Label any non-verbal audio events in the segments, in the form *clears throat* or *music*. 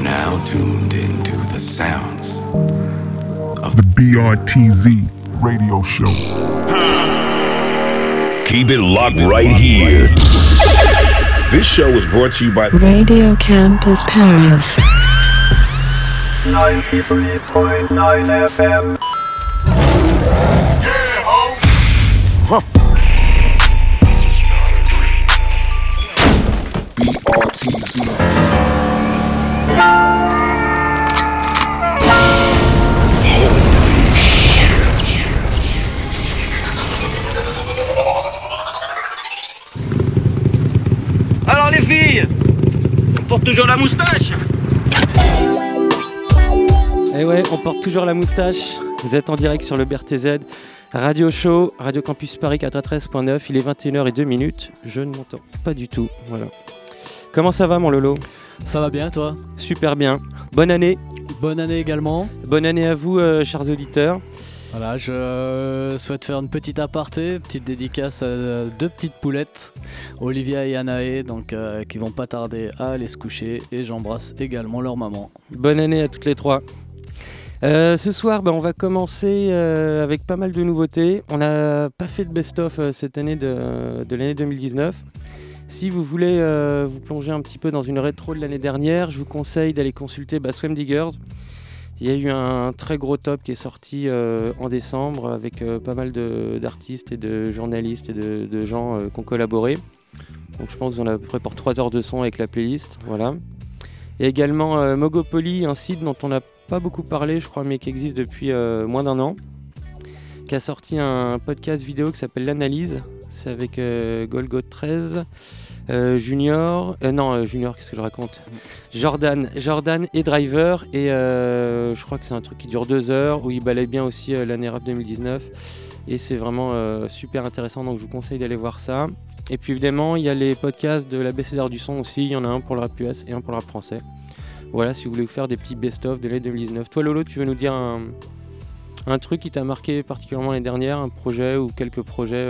are now tuned into the sounds of the BRTZ radio show. Keep it locked right here. This show is brought to you by Radio Campus Paris. 93.9 FM. BRTZ. Porte toujours la moustache Eh ouais, on porte toujours la moustache. Vous êtes en direct sur le BRTZ. Radio Show, Radio Campus Paris 93.9. Il est 21h02 Je ne m'entends pas du tout. Voilà. Comment ça va, mon Lolo? Ça va bien, toi? Super bien. Bonne année. Bonne année également. Bonne année à vous, euh, chers auditeurs. Voilà, je euh, souhaite faire une petite aparté, petite dédicace à deux petites poulettes, Olivia et Anaé, donc euh, qui vont pas tarder à aller se coucher. Et j'embrasse également leur maman. Bonne année à toutes les trois. Euh, ce soir, ben, on va commencer euh, avec pas mal de nouveautés. On n'a pas fait de best-of euh, cette année de, de l'année 2019. Si vous voulez euh, vous plonger un petit peu dans une rétro de l'année dernière, je vous conseille d'aller consulter bah, Swim Diggers. Il y a eu un très gros top qui est sorti euh, en décembre avec euh, pas mal d'artistes et de journalistes et de, gens euh, qui ont collaboré. Donc je pense qu'on a à peu près pour 3 heures de son avec la playlist. Voilà. Et également Mogopoly, un site dont on n'a pas beaucoup parlé, je crois, mais qui existe depuis moins d'un an, qui a sorti un podcast vidéo qui s'appelle L'Analyse. C'est avec Golgot 13, euh, Junior, euh, non euh, Junior, qu'est-ce que je raconte? Jordan, Jordan et Driver. Et euh, je crois que c'est un truc qui dure deux heures où il balaye bien aussi l'année rap 2019. Et c'est vraiment super intéressant, donc je vous conseille d'aller voir ça. Et puis évidemment, il y a les podcasts de la BCDR du son aussi. Il y en a un pour le rap US et un pour le rap français. Voilà, si vous voulez vous faire des petits best-of de l'année 2019. Toi, Lolo, tu veux nous dire un, un truc qui t'a marqué particulièrement l'année dernière, un projet ou quelques projets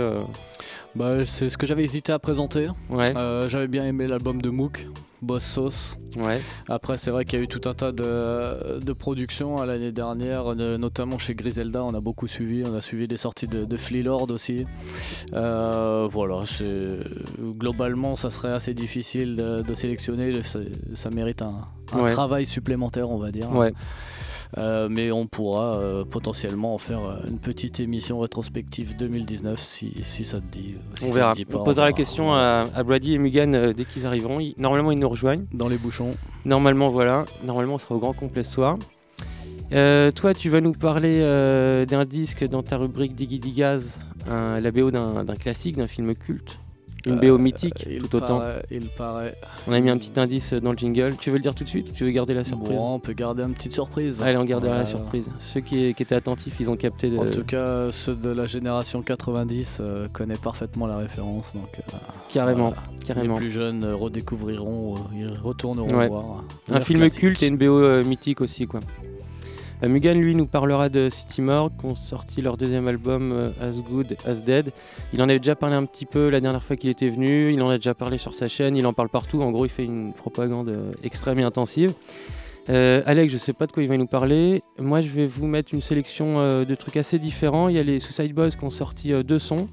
Bah, c'est ce que j'avais hésité à présenter. Ouais, Euh, j'avais bien aimé l'album de Mook, Boss Sauce. ouais, Après, c'est vrai qu'il y a eu tout un tas de, de productions à l'année dernière, de- notamment chez Griselda. On a beaucoup suivi. On a suivi des sorties de, de Flea Lord aussi. Euh, voilà, globalement, ça serait assez difficile de, de sélectionner. Ça, ça mérite un, un Ouais. travail supplémentaire, on va dire. ouais. Euh, mais on pourra euh, potentiellement en faire euh, une petite émission rétrospective 2019 si, si ça te dit. Si On verra. te dit pas, On posera la question à, à Brady et Mugan euh, dès qu'ils arriveront. Ils- normalement, ils nous rejoignent. Dans les bouchons. Normalement, voilà. Normalement, on sera au grand complet ce soir. Euh, toi, tu vas nous parler euh, d'un disque dans ta rubrique Diggy Digaz, un- la BO d'un classique, d'un film culte. Une BO Euh, mythique, il tout autant. paraît- il paraît. On a mis un petit indice dans le jingle. Tu veux le dire tout de suite ou tu veux garder la surprise Bon, on peut garder une petite surprise. Allez, on gardera la Voilà. surprise. Ceux qui, qui étaient attentifs, ils ont capté. De... En tout cas, ceux de la génération 90 euh, connaissent parfaitement la référence. Donc, euh, carrément, voilà. carrément. Les plus jeunes euh, redécouvriront, euh, ils retourneront Ouais. voir. Un film classique. culte et une BO euh, mythique aussi, quoi. Euh, Mugan, lui, nous parlera de City Mord, qui ont sorti leur deuxième album euh, As Good As Dead. Il en avait déjà parlé un petit peu la dernière fois qu'il était venu, il en a déjà parlé sur sa chaîne, il en parle partout. En gros, il fait une propagande euh, extrême et intensive. Alex, je sais pas de quoi il va nous parler. Moi, je vais vous mettre une sélection de trucs assez différents. Il y a les Suicide Boys qui ont sorti deux sons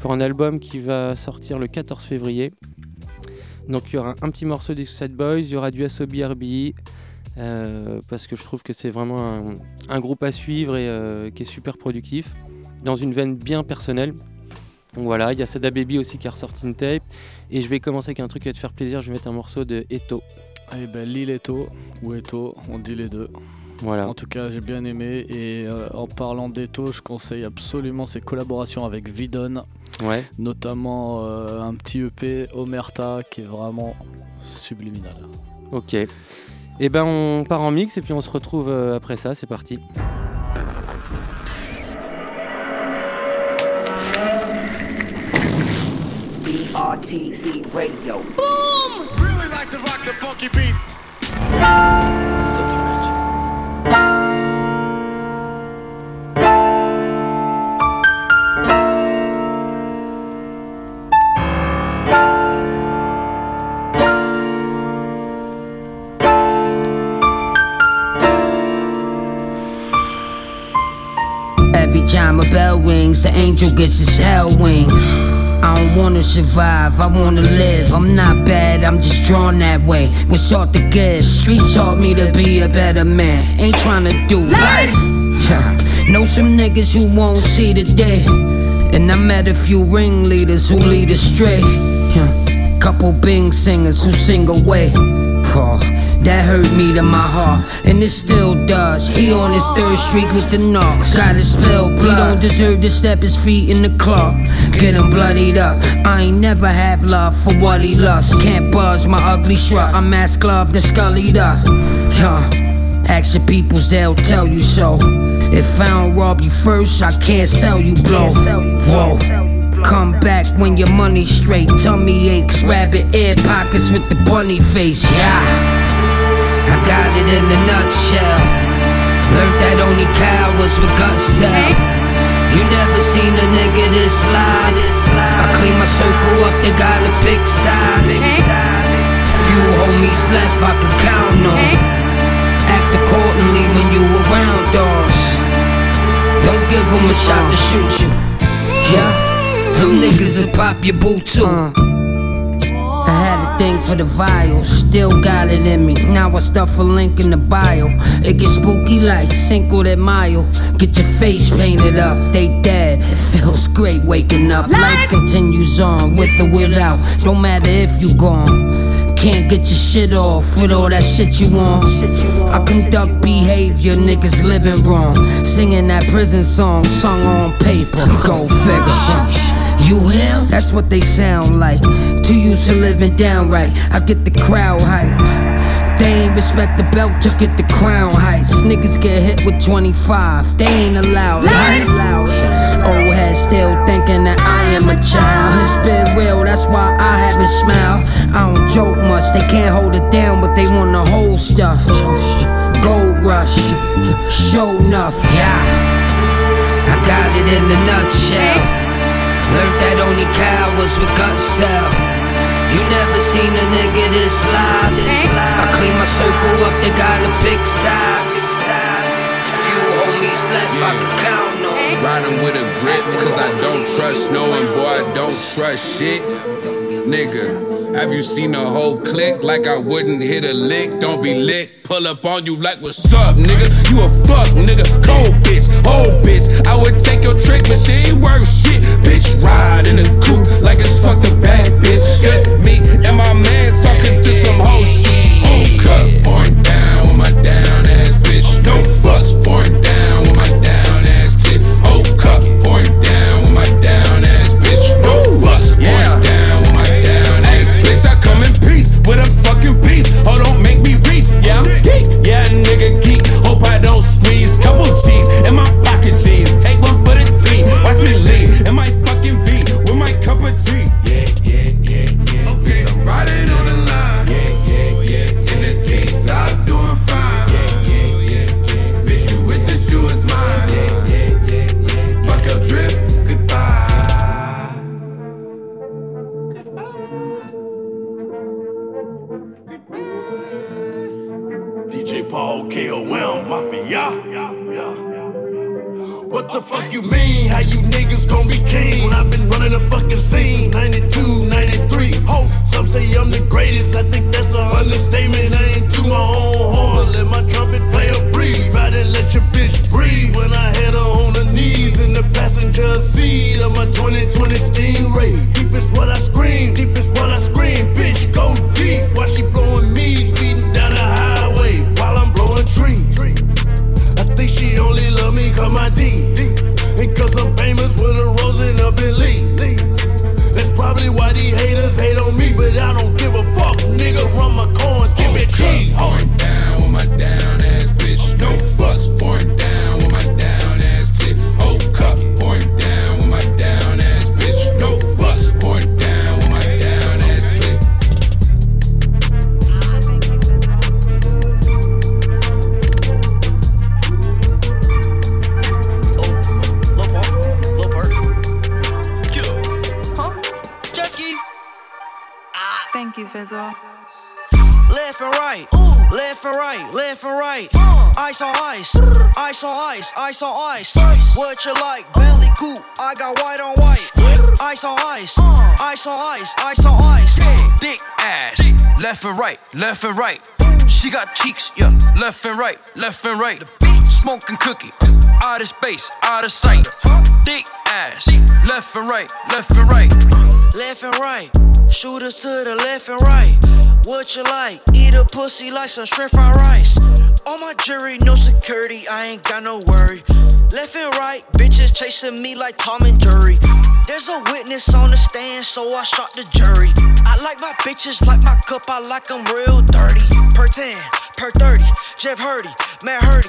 pour un album qui va sortir le 14 février. Donc il y aura un petit morceau des Suicide Boys, il y aura du SOB RBI, euh, parce que je trouve que c'est vraiment un, un groupe à suivre et euh, qui est super productif, dans une veine bien personnelle. Donc voilà, il y a Sada Baby aussi qui a ressorti une tape, et je vais commencer avec un truc qui va te faire plaisir, je vais mettre un morceau de Eto. Eh ben, Lil Eto ou Eto, on dit les deux. Voilà. En tout cas, j'ai bien aimé. Et euh, en parlant d'Eto, je conseille absolument ses collaborations avec Vidon, Ouais. notamment euh, un petit EP Omerta qui est vraiment subliminal. Ok. Et ben on part en mix et puis on se retrouve euh, après ça, c'est parti. BRTZ Radio. Really like to rock the funky beat. Wings, the angel gets his hell wings. I don't wanna survive, I wanna live. I'm not bad, I'm just drawn that way. What's all to give? Streets taught me to be a better man. Ain't trying to do life. know some niggas who won't see the day. And I met a few ringleaders who lead astray. Couple bing singers who sing away. Oh, that hurt me to my heart, and it still does. He on his third streak with the knocks. Gotta spill blood. He don't deserve to step his feet in the club. Get him bloodied up. I ain't never have love for what he lost. Can't buzz my ugly shrug. I'm ass gloved and scullied up. Yeah. Ask your peoples, they'll tell you so. If I don't rob you first, I can't sell you blow. Whoa. Come back when your money's straight. Tummy aches, rabbit ear pockets with the bunny face. Yeah, I got it in a nutshell. Learned that only cowards with guts tell. You never seen a nigga this live. I clean my circle up, they got a big size. Few homies left I could count on. Act accordingly when you around us. Don't give them a shot to shoot you. Yeah. Them niggas will pop your boot too. I had a thing for the vials, still got it in me. Now I stuff a link in the bio. It gets spooky like Cinco de Mayo. Get your face painted up, they dead. It feels great waking up. Life continues on with or without. Don't matter if you gone. Can't get your shit off with all that shit you want. I conduct behavior, niggas living wrong. Singing that prison song, sung on paper. Go figure. You him? That's what they sound like. Too used to living downright. I get the crowd hype. They ain't respect the belt to get the crown heights. Niggas get hit with 25. They ain't allowed life. Old head still thinking that I am a child. It's been real, that's why I haven't smiled. I don't joke much, they can't hold it down, but they wanna hold stuff. Gold rush, show enough, yeah. I got it in a nutshell. That only cowards with guts sell. You never seen a nigga this live. I clean my circle up, they got a big size. Few homies left I could count on. Riding with a grip, cause I don't trust no one, boy, I don't trust shit. Nigga, have you seen a whole click like I wouldn't hit a lick? Don't be lick, pull up on you like what's up, nigga? You a fuck, nigga, cold bitch, old bitch. I would take your trick, but she ain't worth shit. Bitch, ride in a coupe like it's fucked a bad bitch. Just me right, left and right. Smoking cookie, out of space, out of sight. Thick ass, left and right, left and right. Left and right, shooters to the left and right. What you like? Eat a pussy like some shrimp fried rice. On my jury, no security, I ain't got no worry. Left and right, bitches chasing me like Tom and Jerry. There's a witness on the stand, so I shot the jury. I like my bitches like my cup, I like them real dirty. Per 10, per 30, Jeff Hardy, Matt Hardy.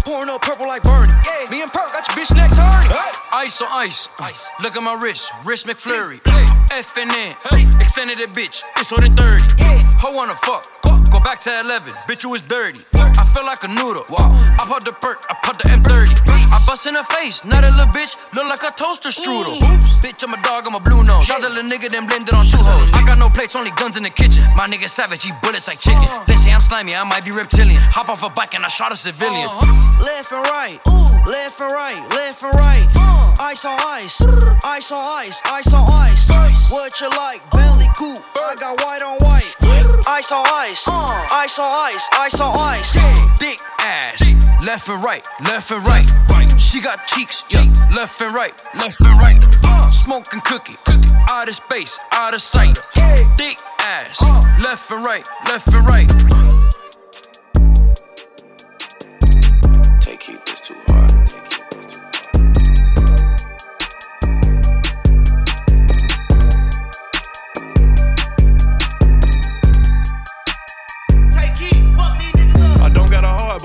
Pouring up purple like Bernie. Me and Perk got your bitch neck turning. Ice on ice, ice. Look at my wrist, wrist McFlurry. F and N, extended that bitch, it's holding 30. Ho wanna fuck, go back to 11, bitch you was dirty. I feel like a noodle, wow. I pop the perk, I pop the M30. Bust in her face, not a little bitch look like a toaster strudel. Mm. Oops, bitch I'm a dog, I'm a blue nose. Shot the little nigga, then blended on two hoes. I got no plates, only guns in the kitchen. My nigga savage, he bullets like chicken. Uh. They say I'm slimy, I might be reptilian. Hop off a bike and I shot a civilian. Uh-huh. Left and right, left and right, left and right. Ice on ice, ice on ice, ice on ice. What you like? Bentley coupe, I got white on white. Uh. Ice on ice, ice on ice, ice on ice. Thick ass, left and right, left and right. She got cheeks, yeah, left and right, left and right. Uh, smoking cookie, out of space, out of sight. Thick ass, left and right, left and right.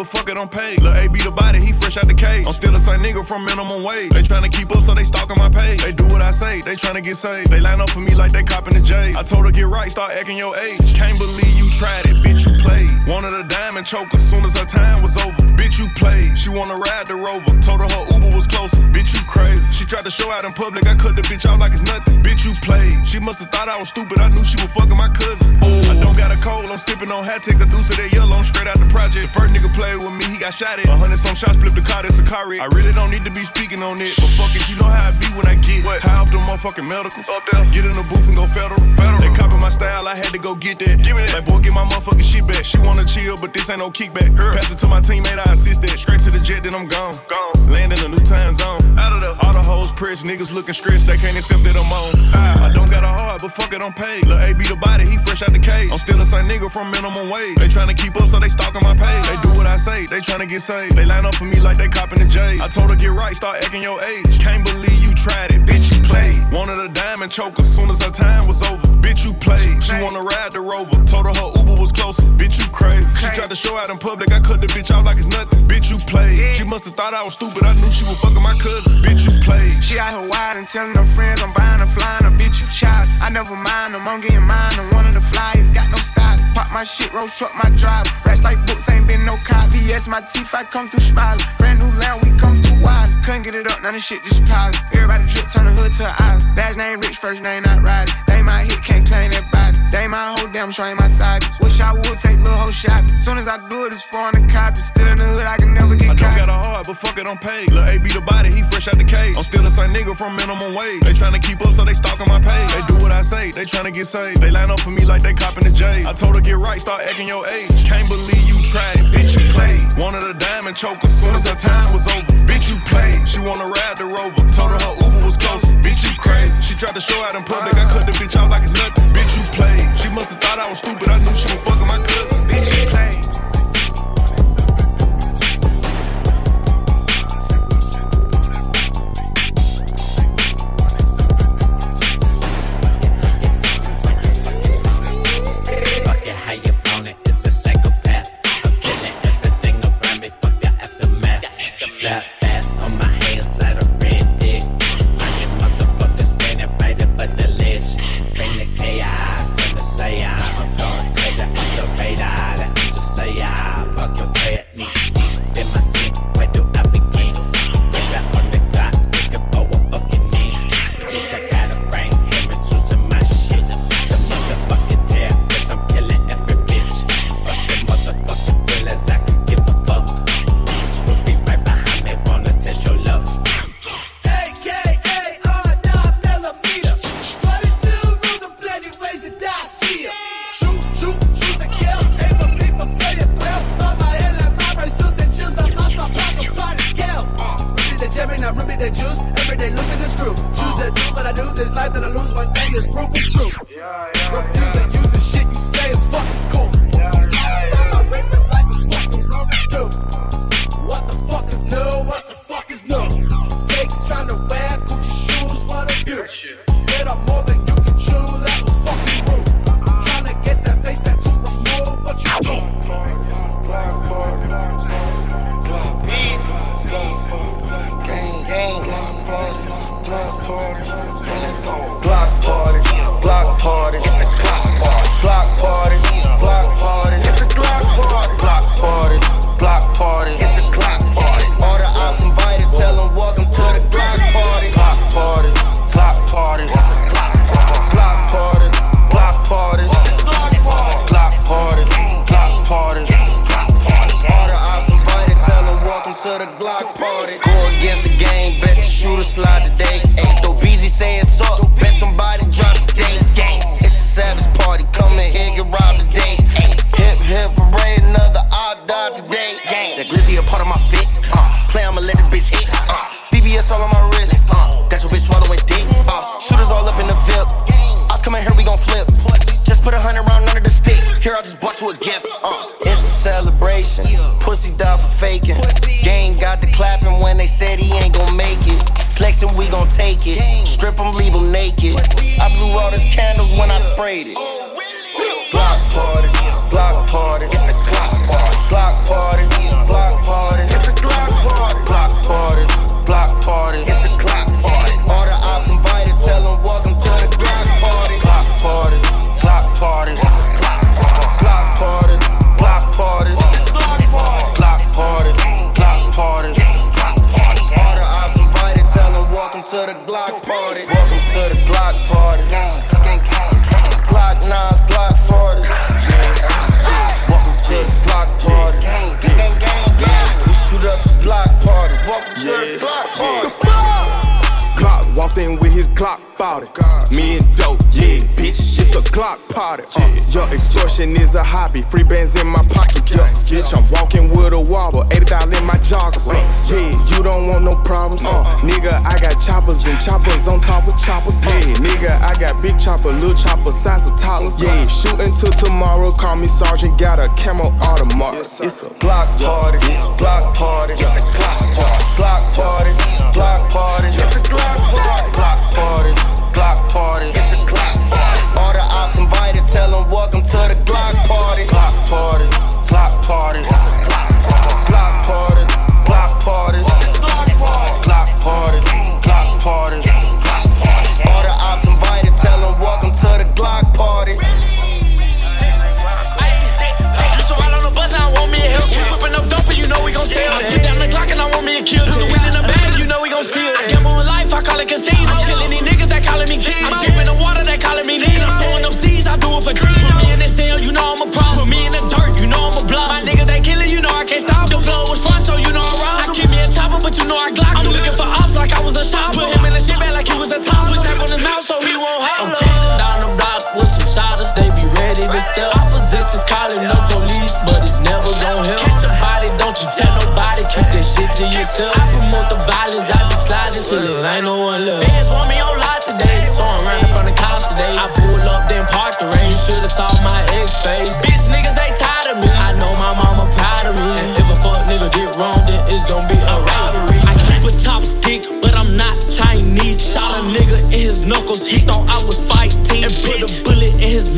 But fuck it, I'm paid. Lil' AB the body, he fresh out the cage. I'm still the same nigga from minimum wage. They tryna keep up, so they stalking my page. They do what I say, they tryna get saved. They line up for me like they copping the J. I told her get right, start acting your age. Can't believe you tried it, bitch, you played. Wanted a diamond choker, soon as her time was over. Bitch, you played. She wanna ride the rover. Told her her Uber was closer. Bitch, you crazy. She tried to show out in public, I cut the bitch out like it's nothing. Bitch, you played. She must've thought I was stupid, I knew she was fucking my cousin. I don't got a cold, I'm sipping on hat, take a deuce of that yellow, I'm straight out the project. First nigga with me, he got shot at. A hundred some shots, flipped the car, that's a car wreck. I really don't need to be speaking on it, but fuck it, you know how I be when I get what? high off the motherfucking medicals. Up there, get in the booth and go federal. federal. They copy my style, I had to go get that. Give me that. Like boy, get my motherfucking shit back. She wanna chill, but this ain't no kickback. Her. Pass it to my teammate, I assist that. Straight to the jet, then I'm gone. Gone. Land in a new time zone. Out of pressed, niggas looking stressed, they can't accept that I'm on. I don't got a heart, but fuck it, I'm paid. Lil' AB the body, he fresh out the cage. I'm still the same nigga from minimum wage. They tryna keep up, so they stalking my page. They do what I say, they tryna get saved. They line up for me like they copping the J. I told her get right, start acting your age. Can't believe you tried it, bitch, you played. Wanted a diamond choker, soon as her time was over. Bitch, you played. She wanna ride the rover. Told her her Uber was closer. Bitch, you crazy. She tried to show out in public, I cut the bitch out like it's nothing. Bitch, you played. She must've thought I was stupid, I knew she was fucking my cousin. Bitch, you played. She out here wide and telling her friends I'm buying her flying a bitch you child. I never mind them, I'm getting mine. I'm one of the flyers, got no style. Pop my shit, roll truck my drive. Rats like books, ain't been no cop. VS my teeth, I come through smiling. Brand new land, we come through wild. Couldn't get it up, none of shit just piling. Everybody drip, turn the hood to the island. Last name rich, first name not riding. They my hit, can't claim that body. They my whole damn show ain't my side. Wish I would take little whole shot. Soon as I do it, it's foreign to copy. Still in the hood, I can never get I don't caught. got a heart, but fuck it, I'm paid. Lil' AB the body, he fresh out the cage. I'm still the same nigga from minimum wage. They tryna keep up, so they stalking my page. They do what I say, they tryna get saved. They line up for me like they copping the J. I told her get right, start acting your age. Can't believe you tried bitch, you played. Wanted a diamond choker, soon as her time was over. Bitch, you played. She wanna ride the rover. Told her her Uber was closer. Bitch, you crazy. She tried to show out in public, I cut the bitch out like it's nothing. Bitch, you played. She must've thought I was stupid, I knew she was fucking my cousin. Bitch, you played. to a gift. Uh. It's a celebration. Pussy die for faking. Game got the clapping when they said he ain't gon' make it. Flexin', we gon' take it. Strip him, leave him naked. I blew all his candles when I sprayed it.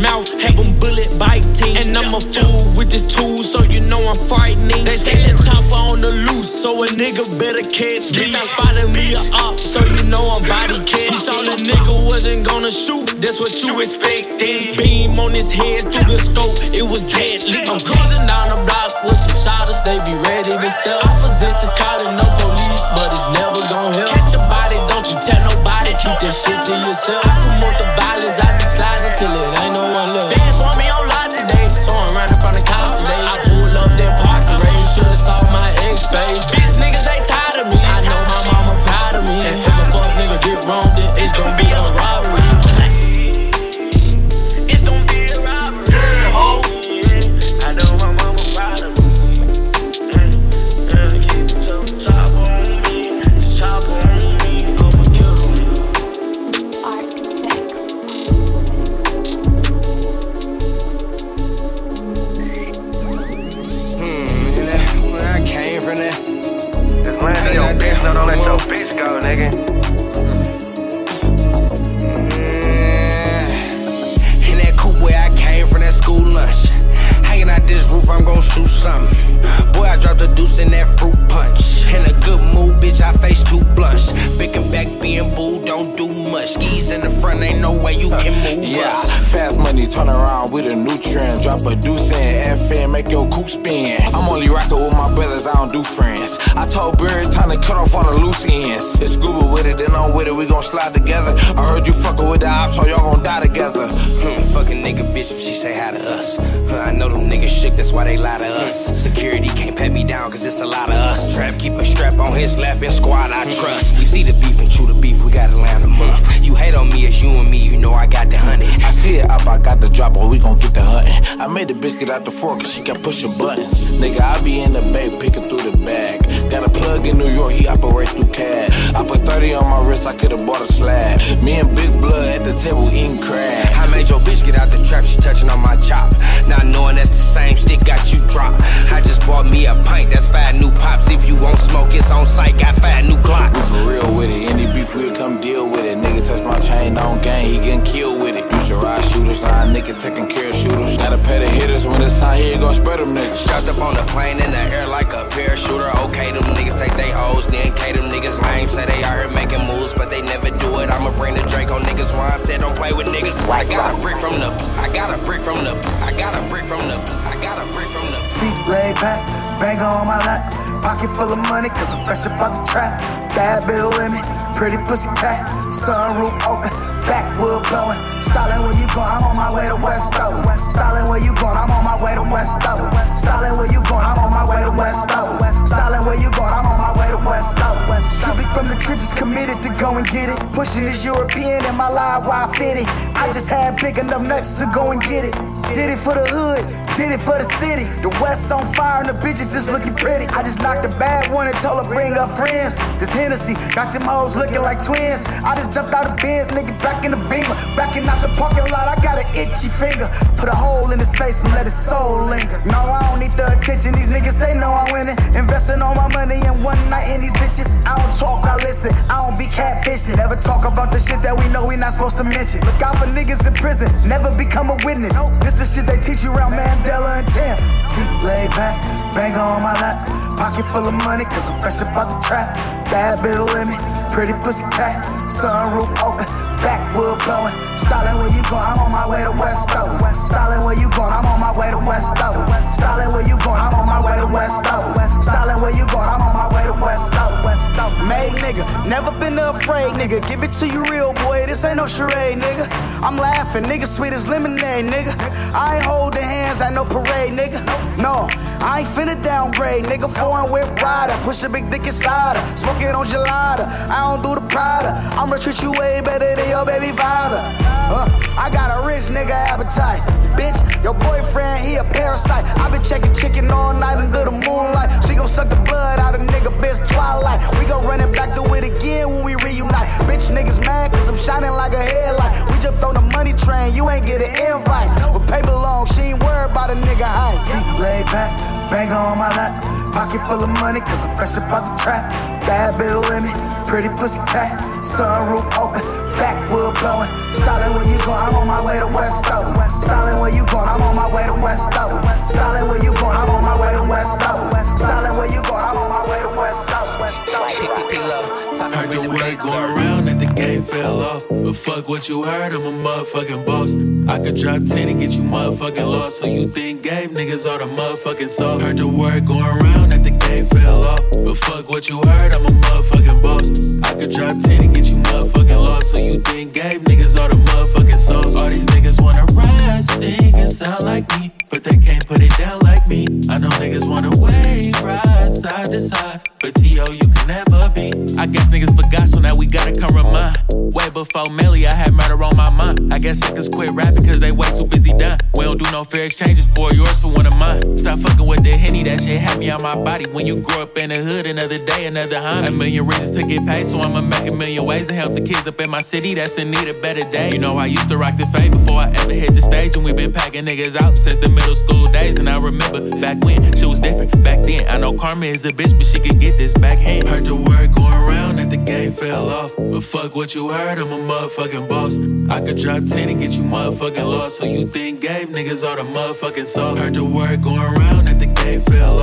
mouth, have them bullet team, And I'm a fool with this tool, so you know I'm frightening. They say the top on the loose, so a nigga better catch me. I spotted me a op, so you know I'm body catch. Thought a nigga wasn't gonna shoot, that's what you expected. Beam on his head through the scope, it was deadly. I'm cruising down the block with some shotters, they be ready to step. is caught no police, but it's never gonna help. Catch a body, don't you tell nobody, keep that shit to yourself. That's why they lie to us. Security can't pat me down, cause it's a lot of us. Trap keep a strap on his lap and squad I trust. We see the beef and chew the beef, we gotta land them up. You hate on me, it's you and me, you know I got the honey. I see it up, I got the drop, but we gon' get the hunting. I made the biscuit out the fork, cause she kept pushing buttons. Nigga, I be in the bay, picking through the bag. Got a plug in New York, he operate through cash. I put 30 on my wrist, I could've bought a slab. Me and Big Blood at the table eating crab. I made your bitch get out the trap, she touching on my chop. Not knowing that's the same stick got you drop. I just bought me a pint, that's five new pops. If you won't smoke, it's on site, got five new We clocks. for real with it, any beef we'll come deal with it. Nigga touch my chain on gang, he getting killed with it. To ride shooters, a nigga taking care of shooters. Gotta pay the hitters when it's time, here go spread them niggas. Shot up on the plane in the air like a parachuter. Okay, them niggas take they hoes, then K them niggas lame. Say they out here making moves, but they never do it. I'ma bring the Drake on niggas. I said don't play with niggas. I got a brick from the, I got a brick from the, I got a brick from the, I got a brick from the. Seat laid back, banger on my lap. Pocket full of money, cause I'm fresh about the trap. Bad bitch with me, pretty pussy cat. Sunroof open, backwood blowing. Styling where you going, I'm on my way to West Owen. Styling where you going, I'm on my way to West Owen. Styling where you going, I'm on my way to West Owen. Styling where you going, I'm on my way to West Owen. Strictly from the trip, just committed to go and get it. Pushing this European in my life, why I fit it. I just had big enough nuts to go and get it. Did it for the hood, did it for the city. The West on fire and the bitches just looking pretty. I just knocked a bad one and told her bring up friends. This Hennessy got them hoes looking like twins. I just jumped out of bed, nigga, back in the beamer. Backing out the parking lot, I got an itchy finger. Put a hole in his face and let his soul linger. No, I don't need the attention. These niggas, they know I'm winning. Investing all my money in one night in these bitches. I don't talk, I listen. I don't be catfishing. Never talk about the shit that we know we not supposed to mention. Look out for niggas in prison. Never become a witness. This shit they teach you around Mandela and Tim. Seat laid back, banger on my lap. Pocket full of money, cause I'm fresh about the trap. Bad bitch with me, pretty pussy cat. Sunroof open, backwood blowing. Styling where you going, I'm on my way to West Owen. Styling where you going, I'm on my way to West Owen. Styling where you going, I'm on my way to West Owen. Styling where you going, I'm on my way to West Owen. West Owen. Made nigga, never been afraid nigga. Give it to you real boy, this ain't no charade nigga. I'm laughing, nigga, sweet as lemonade nigga. I ain't holding hands at no parade nigga. No, I ain't finna downgrade nigga. Foreign whip rider, push a big dick inside her. Smoking on gelada, I don't do the Prada. I'ma treat you way better than your baby father. Uh, I got a rich nigga appetite. Bitch, your boyfriend, he a parasite. i been checking chicken all night under the moonlight. She gon' suck the blood out of nigga, bitch, twilight. We gon' run it back, do it again when we reunite. Bitch, niggas mad cause I'm shining like a headlight. We jumped on the money train, you ain't get an invite. With paper long, she ain't worried about a nigga high. Seat laid back, banger on my lap. Pocket full of money cause I'm fresh about the trap. Bad bitch with me, pretty pussy cat. Sunroof open, backwood blowing. Styling where you going, I'm on my way to West Owen. Styling where you going, I'm on my way to West Owen. Styling where you going, I'm on my way to West Owen. Styling where you going, I'm on my way to West Owen. West Owen. Heard the word going around that the game fell off. But fuck what you heard, I'm a motherfucking boss. I could drop 10 and get you motherfucking lost. So you think gave niggas all the motherfucking sauce. Heard the word going around that the game fell off. But fuck what you heard, I'm a motherfucking boss. I could drop 10 and get you motherfucking lost. So you think gave niggas all the motherfucking sauce. All these niggas wanna rap, sing, and sound like me. But they can't put it down like me. I know niggas wanna wave, ride side to side. But T.O. you can never be. I guess niggas forgot, so now we gotta come remind. Way before Melly, I had murder on my mind. I guess niggas quit rapping cause they way too busy dying. We don't do no fair exchanges for yours for one of mine. Stop fucking with the henny, that shit had me on my body. When you grow up in the hood, another day, another homie. A million reasons to get paid, so I'ma make a million ways to help the kids up in my city that's in need of better days. You know, I used to rock the fade before I ever hit the stage, and we been packing niggas out since the middle school days. And I remember back when shit was different. Back then, I know Karma is a bitch, but she could get this backhand. Heard the word going around that the game fell off, but fuck what you heard, I'm a motherfucking boss. I could drop 10 and get you motherfucking lost, so you think gave niggas all the motherfucking sauce. Heard the word going around that the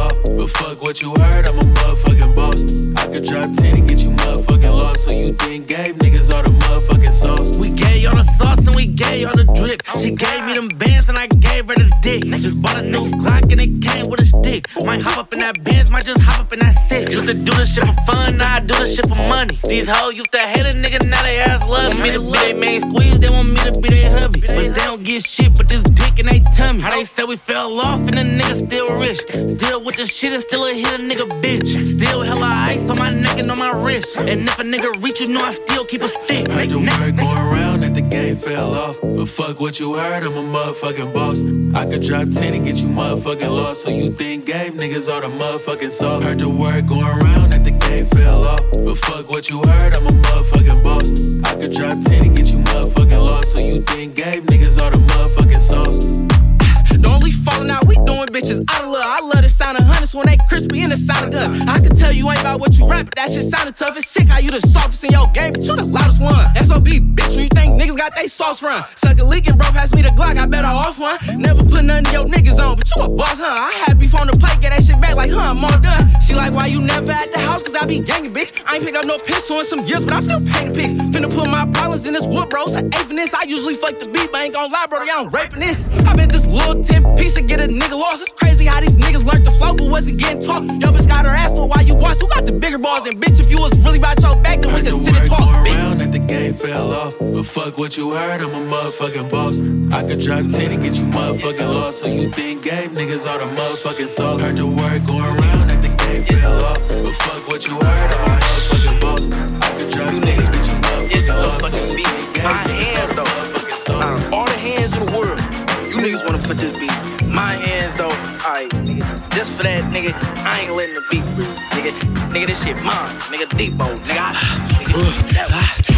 off, but fuck what you heard, I'm a motherfucking boss. I could drop 10 and get you motherfucking lost, so you think gave niggas all the motherfucking sauce. We gave on the sauce and we gave on the drip. She oh, gave me them bands and I gave her the dick. Just bought a new Glock and it came with a stick. Might hop up in that Benz, might just hop up in that six. Used to do this shit for fun, now I do this shit for money. These hoes used to hate a nigga, now they ass love me. Want me to be they main squeeze, they want me to be their hubby. But they don't get shit but this dick in they tummy. How they said we fell off and the nigga still rich. Still with the shit and still a hit a nigga bitch. Still hella ice on my neck and on my wrist. And if a nigga reach, you know I still keep a stick. Heard the word going around that the game fell off. But fuck what you heard, I'm a motherfucking boss. I could drop 10 and get you motherfucking lost. So you think game niggas all the motherfucking sauce. Heard the word going around that the game fell off. But fuck what you heard, I'm a motherfucking boss. I could drop 10 and get you motherfucking lost. So you think game niggas all the motherfucking sauce. The only falling out we doing bitches out of love. I love the sound of hundreds when they crispy and the sound of dust. I can tell you ain't about what you rap, but that shit sounded tough. It's sick how you the softest in your game, but you the loudest one. SOB, bitch, when you think niggas got they sauce from. Suck a leak and bro, pass me the Glock, I better off one. Never put none of your niggas on, but you a boss, huh? I had beef on the plate, get that shit back like, huh, I'm all done. She like, why you never at the house? Cause I be gangin', bitch. I ain't picked up no pistol in some years, but I'm still painting pics. Finna put my problems in this wood, bro. So A for this. I usually fuck the beat, but ain't gon' lie, bro. I'm raping this. I bet this little 10 piece to get a nigga lost. It's crazy how these niggas learned to flow, but wasn't getting taught. Yo, bitch got her ass for why you watch. Who got the bigger balls? And bitch, if you was really about your back, then we could sit and talk, bitch. around that the game fell off. But fuck what you heard, I'm a motherfucking boss. I could drop 10 and get you motherfucking lost. So you think game niggas are the motherfucking sauce. Heard the word going around that the game fell off. But fuck what you heard, I'm a motherfucking boss. I could drop 10 and get you motherfucking lost. So you think gave My niggas hands, all the though. motherfucking sauce. All the hands in the world. You niggas wanna put this beat. My hands though, alright, nigga. Just for that, nigga, I ain't letting the beat breathe. Nigga, nigga, this shit mine. Nigga, Depot, nigga. I, nigga, that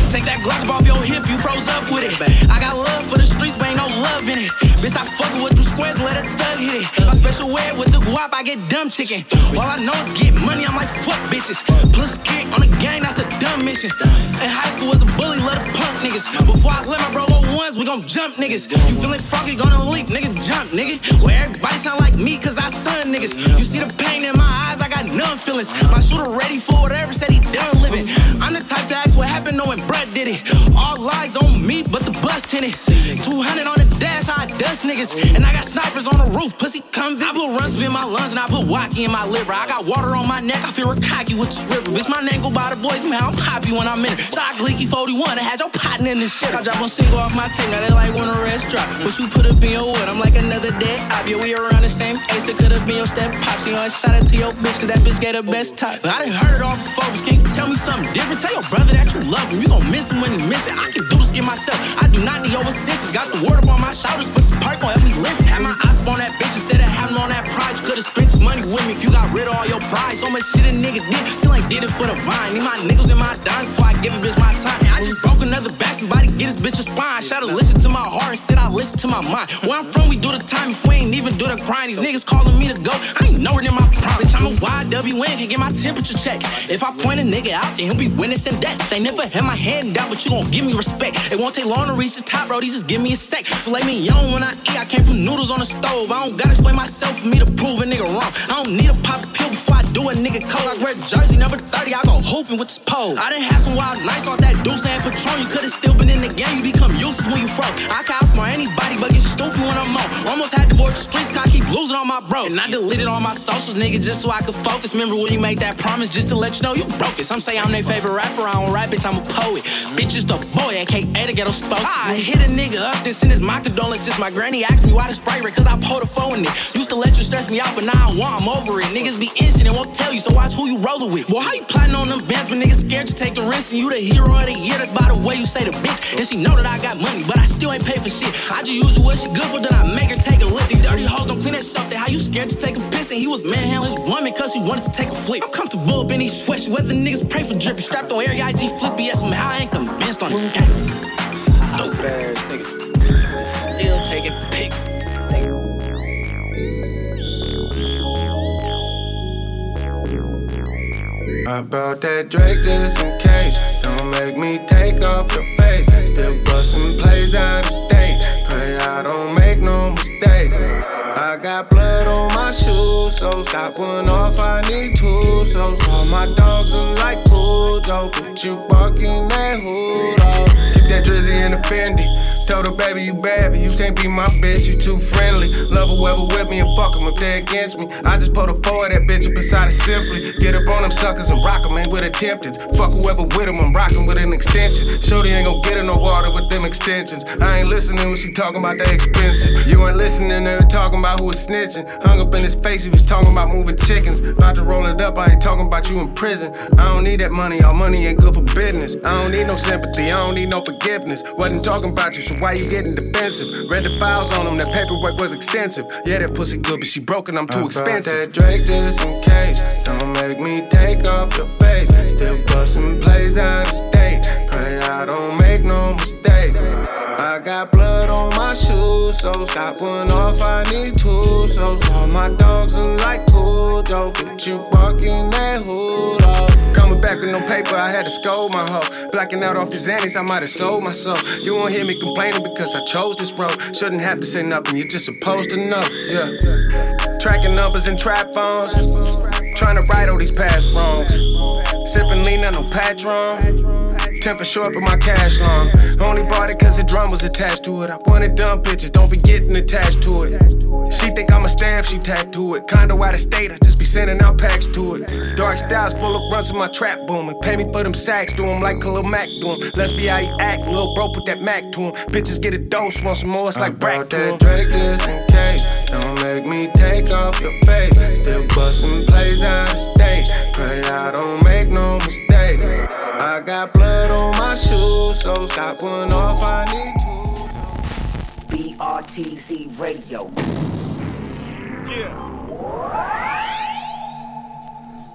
Take that Glock off your hip, you froze up with it. I got love for the streets, but ain't no love in it. Bitch, I fucking with them squares, let a thug hit it. My special way with the guap, I get dumb chicken. All I know is get money, I'm like fuck bitches. Plus kick on the gang, that's a dumb mission. In high school was a bully, let a punk niggas. Before I let my bro go ones, we gon' jump niggas. You feeling froggy, gonna leap, nigga, jump, nigga. Where everybody sound like me, cause I son niggas. You see the pain in my eyes, I got numb feelings. My shooter ready for whatever, said he done living. I'm the type to ask what happened knowing Brett did it. All lies on me, but the bus tinted. 200 on the dash, I dust niggas. And I got snipers on the roof, pussy come visit. I put runs in my lungs and I put walkie in my liver. I got water on my neck, I feel a cocky with this river. Bitch, my name go by the boys, man, I'm poppy when I'm in it. Shot leaky 41, I had your partner in this shit. I drop one single off my tape, now they like when a rest drop. But you put up I'm like another dead op. Yeah, we around the same age, that could have been your step pops. You I shot it to your bitch, cause that bitch gave the best. But I done heard it all before, but can you tell me something different? Tell your brother that you love him, you gon' miss him when he miss it. I can do this get myself, I do not need your assistance. Got the word up on my shoulders, but this park gon' help me live. Had my eyes on that bitch instead of having on that pride. You could've spent some money with me if you got rid of all your pride. So much shit a nigga did, still ain't did it for the vine. Need my niggas in my dime before I give a bitch my time. And I just broke another back, somebody get this bitch a spine. Should've listened to my heart instead I listen to my mind. Where I'm from, we do the time if we ain't even do the grind. These niggas calling me to go, I ain't nowhere near my prime. Bitch, I'm a YWN, can get my temperature checked. If I point a nigga out, then he'll be witnessing that. They never had my hand out, but you gon' give me respect. It won't take long to reach the top, bro. These just give me a sec. Filet me young when I eat. I came from noodles on the stove. I don't gotta explain myself for me to prove a nigga wrong. I don't need a pop pill before I do a nigga cold. I wear jersey number 30, I go hooping with this pole. I done had some wild nights off that deuce and Patron. You could've still been in the game, you become useless when you froze. I can outsmart anybody, but get stupid when I'm on. Almost had to board the streets, cause I keep losing on my bro. And I deleted all my socials, nigga, just so I could focus. Remember when you made that promise just to let you know you broke it. Some say I'm their favorite rapper, I don't rap, bitch, I'm a poet. Bitch, just a boy, aka the ghetto spoke. I hit a nigga up, then send his my condolences. My granny asked me why the spray red, cause I pulled a phone in it. Used to let you stress me out, but now I want, I'm over it. Niggas be innocent and won't tell you, so watch who you rollin' with. Boy, how you plotting on them bands, but niggas scared to take the risk, and you the hero of the year, that's by the way you say the bitch. And she know that I got money, but I still ain't pay for shit. I just use what she good for, then I make her take a lick. fresh off that. How you scared to take a piss and he was manhandling his woman cause he wanted to take a flick. I'm comfortable up in these sweats. Whether niggas pray for drippy. Strapped on every IG flippy. Yeah, somehow I ain't convinced on it. Dope ass nigga. Still taking pics. I brought that Drake just in case. Don't make me take off your face. Still bustin' plays out of state. Pray I don't make no mistake. I got blood on my shoes, so stop one off. I need two, so all my dogs are like Cujo. Put you barking that hood off. That drizzy in the Fendi. Told her, baby, you bad, but you can't be my bitch. You too friendly. Love whoever with me and fuck 'em if they against me. I just put a four that bitch up inside it simply. Get up on them suckers and rock 'em, ain't with attempted. Fuck whoever with 'em, I'm rockin' with an extension. Shorty ain't gon' get in no water with them extensions. I ain't listening when she talking about that expensive. You ain't listening, they were talking about who was snitching. Hung up in his face, he was talking about moving chickens. About to roll it up, I ain't talking about you in prison. I don't need that money, all money ain't good for business. I don't need no sympathy, I don't need no forgiveness. Wasn't talking about you, so why you getting defensive? Read the files on him, that paperwork was extensive. Yeah, that pussy good, but she broken, I'm too expensive. that Drake just in case. Don't make me take off your face. Still bustin' plays out of state. Pray I don't make no mistake. I got blood on my shoes, so stop one off. I need two, so all my dogs are like Cujo. Put you barking that hood. Coming back with no paper, I had to scold my hoe. Blacking out off the Xannies, I might have sold my soul. You won't hear me complaining because I chose this road. Shouldn't have to say nothing, you're just supposed to know. Yeah. Tracking numbers and trap phones. Trying to right all these past wrongs. Sipping lean, on no patron. Temper short, but my cash long. Only bought it cause the drum was attached to it. I wanted dumb bitches, don't be getting attached to it. She think I'm a staff, she tattoo it. Condo out of state, I just be sending out packs to it. Dark styles full of runs in my trap booming. Pay me for them sacks, do 'em like a little Mac do 'em. Let's be how you act, little bro, put that Mac to him. Bitches get a dose, want some more, it's like Brack to 'em. Drake just in case. Don't make me take off your face. Still bustin' plays out of state. Pray I don't make no mistake. I got blood on my shoes, so stop one off. I need to. BRTZ Radio.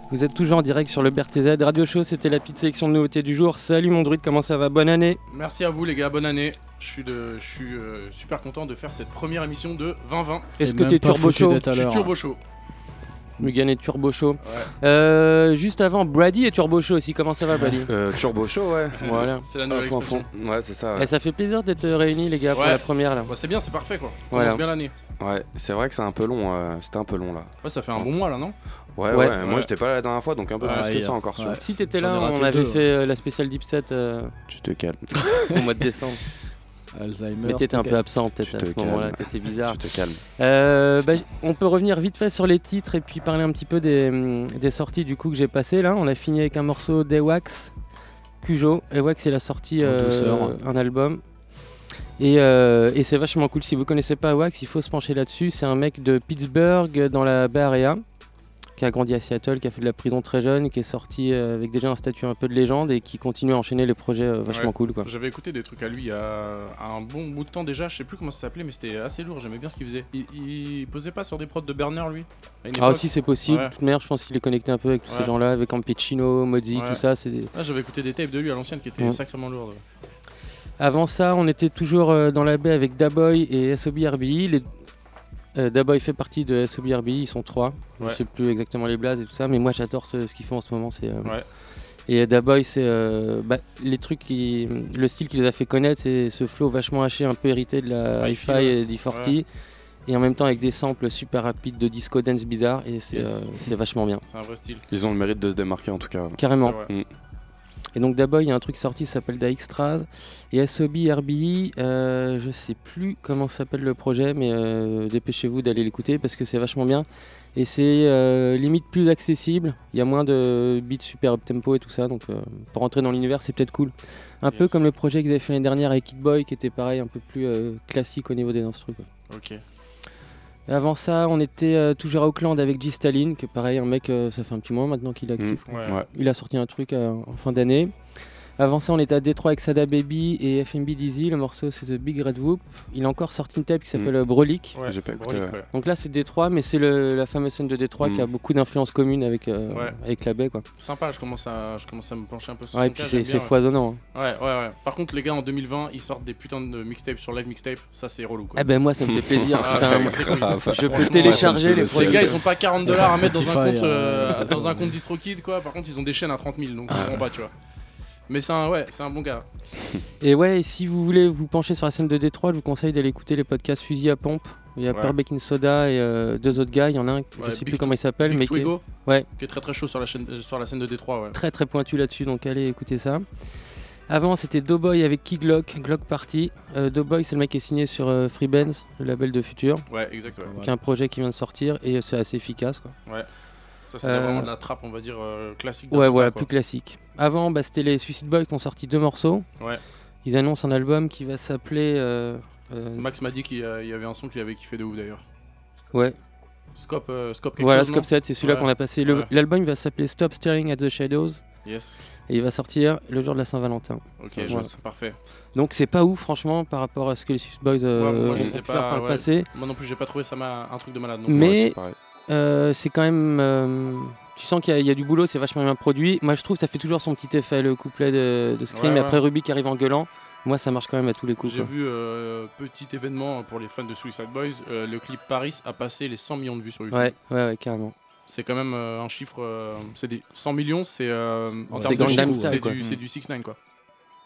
Vous êtes toujours en direct sur le BRTZ Radio Show, c'était la petite sélection de nouveautés du jour. Salut mon druide, comment ça va? Bonne année Merci à vous les gars, bonne année. Je suis, de, je suis euh, super content de faire cette première émission de 2020. Est-ce que t'es turbo chaud? Je suis turbo chaud. Mugan est turbo chaud. Euh, juste avant, Brady est turbo chaud aussi. Comment ça va, Brady Euh, turbo chaud, ouais. Voilà. C'est la nouvelle fond, fond. Ouais, c'est ça. Et Ouais, ça fait plaisir d'être réunis, les gars, pour Ouais. la première là. Bah, c'est bien, c'est parfait quoi. On Voilà. bien l'année. Ouais, c'est vrai que c'est un peu long. euh, C'était un peu long là. Ouais, ça fait un bon mois là, non? Ouais, Ouais. ouais, Moi, j'étais pas là la dernière fois, donc un peu plus que ça encore. Si t'étais là, on avait deux, fait euh, la spéciale Deep Set euh, Tu te calmes. *laughs* au mois de décembre. *laughs* Alzheimer. Mais t'étais un peu absent peut-être à ce moment-là, t'étais bizarre. Tu te calmes. Euh, bah, on peut revenir vite fait sur les titres et puis parler un petit peu des, des sorties du coup que j'ai passé là. On a fini avec un morceau d'Ewax, Cujo. Ewax il a sorti euh, un album. Et, euh, et c'est vachement cool. Si vous connaissez pas Ewax, il faut se pencher là-dessus. C'est un mec de Pittsburgh dans la Bay Area qui a grandi à Seattle, qui a fait de la prison très jeune, qui est sorti euh, avec déjà un statut un peu de légende et qui continue à enchaîner les projets euh, vachement Ouais. cool quoi. J'avais écouté des trucs à lui il y a un bon bout de temps déjà, je sais plus comment ça s'appelait, mais c'était assez lourd, j'aimais bien ce qu'il faisait. Il, il posait pas sur des prods de Berner lui à Ah aussi c'est possible, Ouais. de toute manière je pense qu'il est connecté un peu avec tous ces gens-là, avec Campechino, Mozzi, tout ça. c'est des- Ah, J'avais écouté des tapes de lui à l'ancienne qui étaient sacrément lourdes. Avant ça, on était toujours euh, dans la baie avec Daboy et SOB RBI. Les... Euh, Daboy fait partie de SOB RBI, ils sont trois. Ouais. Je sais plus exactement les blazes et tout ça, mais moi j'adore ce, ce qu'ils font en ce moment. C'est, euh, Ouais. Et Daboy, c'est euh, bah, les trucs qui, le style qui les a fait connaître, c'est ce flow vachement haché, un peu hérité de la Hi-fi, hi-fi ouais. et d'E40, Ouais. et en même temps avec des samples super rapides de disco dance bizarre, et c'est, Yes. euh, c'est vachement bien. C'est un vrai style. Ils ont le mérite de se démarquer en tout cas. Carrément. Et donc d'abord, il y a un truc sorti qui s'appelle Da Extras. Et SOB RBI, euh, je sais plus comment s'appelle le projet, mais euh, dépêchez-vous d'aller l'écouter parce que c'est vachement bien. Et c'est euh, limite plus accessible. Il y a moins de beats super up tempo et tout ça. Donc euh, pour rentrer dans l'univers, c'est peut-être cool. Un peu comme le projet qu'ils avaient fait l'année dernière avec Kid Boy, qui était pareil, un peu plus classique au niveau des instruments. Ok. Avant ça, on était euh, toujours à Auckland avec G Stalin, que pareil, un mec, euh, ça fait un petit moment maintenant qu'il est actif. Mm, ouais. Ouais. Il a sorti un truc euh, en fin d'année. Avant ça, on était à Détroit avec Sada Baby et FMB Dizzy. Le morceau, c'est The Big Red Whoop. Il a encore sorti une tape qui s'appelle Mm. euh, Brolic. Ouais, J'ai pas écouté, Brolic, ouais. ouais. Donc là, c'est Détroit, mais c'est la fameuse scène de Détroit Mm. qui a beaucoup d'influences communes avec, euh, Ouais. avec la baie. Quoi. Sympa, je commence à, je commence à me pencher un peu sur Ouais, et puis c'est foisonnant. hein. Ouais, ouais, ouais. Par contre, les gars, en 2020, ils sortent des putains de mixtapes sur live mixtape. Ça, c'est relou. Quoi. Ah ben moi, ça me fait plaisir. *laughs* Ah, putain, ça, moi, c'est cool. grave. je peux télécharger les Les gars, ils ont pas 40 dollars à mettre dans un compte, euh, *laughs* dans un compte DistroKid, quoi. Par contre, ils ont des chaînes à 30 000, donc comprends pas, tu vois. Mais c'est un, ouais, c'est un bon gars. *laughs* Et ouais, si vous voulez vous pencher sur la scène de Détroit, je vous conseille d'aller écouter les podcasts Fusil à pompe. Il y a Ouais. Baking Soda et euh, deux autres gars. Il y en a un, je Ouais, sais Big plus comment il s'appelle, mais qui est, Twigo, ouais, qui est très très chaud sur la, chaîne, euh, sur la scène de Détroit, ouais. très très pointu là-dessus. Donc allez écouter ça. Avant, c'était Doughboy avec Key Glock, Glock Party. Euh, Doughboy, c'est le mec qui est signé sur euh, Free Benz, le label de Future. Ouais, exact, ouais. qui est un projet qui vient de sortir et c'est assez efficace. Quoi. Ouais. Ça, c'est Euh, vraiment de la trappe, on va dire, euh, classique. Ouais, voilà, quoi. plus classique. Avant, bah, c'était les Suicide Boys qui ont sorti deux morceaux. Ouais. Ils annoncent un album qui va s'appeler. euh, euh, Max m'a dit qu'il y avait un son qu'il avait kiffé de ouf d'ailleurs. ouais. Scope, euh, Scope quelque Voilà, chose, non Scope 7, c'est celui-là Ouais. qu'on a passé. Ouais. L'album va s'appeler Stop Staring at the Shadows. Yes. Et il va sortir le jour de la Saint-Valentin. Ok, Voilà. je parfait. Donc c'est pas ouf, franchement, par rapport à ce que les Suicide Boys euh, Ouais, moi, je ont pu faire par le passé. Moi non plus, j'ai pas trouvé ça un truc de malade. donc, Ouais, Mais. Euh, c'est quand même. euh, tu sens qu'il y, a- il y a du boulot, c'est vachement bien produit. Moi je trouve que ça fait toujours son petit effet, le couplet de, de Scream. Ouais, et après. Ruby qui arrive en gueulant. Moi ça marche quand même à tous les coups. J'ai vu euh, petit événement pour les fans de Suicide Boys, euh, le clip Paris a passé les 100 millions de vues sur YouTube. Ouais, ouais, ouais, carrément. C'est quand même euh, un chiffre. euh, c'est des 100 millions, c'est euh, en termes c'est de chiffres, c'est quoi. du, c'est Mm. du 6 9 quoi.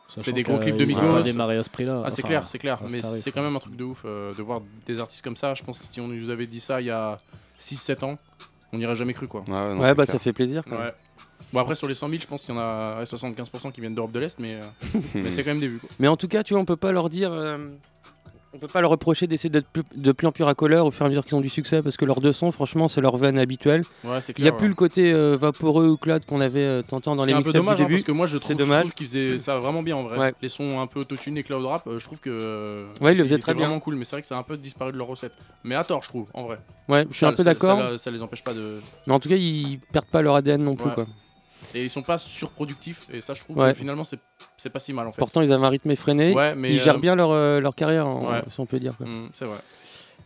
C'est des gros clips de Migos. pas démarré à ce prix-là. Ah, c'est Enfin, clair, c'est clair. Mais c'est quand même un truc de ouf euh, de voir des artistes comme ça. Je pense que si on nous avait dit ça il y a 6-7 ans, on n'y aurait jamais cru quoi. Ouais, non, Ouais, c'est bah clair. ça fait plaisir. Quand même. Bon après sur les 100 000 je pense qu'il y en a ouais, 75% qui viennent d'Europe de l'Est mais, euh, *laughs* mais c'est quand même des vues quoi. Mais en tout cas, tu vois, on peut pas leur dire. euh, on peut pas leur reprocher d'essayer d'être plus- de plus en plus racoleurs au fur et à mesure qu'ils ont du succès parce que leurs deux sons, franchement, c'est leur veine habituelle. Ouais, Il n'y a plus le côté euh, vaporeux ou cloud qu'on avait euh, tentant dans C'est les un peu mixtapes dommage du hein, début. parce que moi je trouve, qu'ils faisaient ça vraiment bien en vrai. Ouais. Les sons un peu autotune et cloud rap, euh, je trouve que euh, Ouais, ils le faisaient très bien. vraiment cool mais c'est vrai que ça a un peu disparu de leur recette. Mais à tort je trouve en vrai. Ouais, je suis Ça- un peu d'accord. Ça, ça les empêche pas de Mais en tout cas, ils perdent pas leur ADN non plus. Quoi. Et ils sont pas surproductifs et ça je trouve Ouais. que finalement c'est c'est pas si mal en fait. Pourtant, ils avaient un rythme effréné. Ouais, mais, ils euh, gèrent bien leur, euh, leur carrière, en- Ouais. si on peut dire. quoi. Mm, c'est vrai.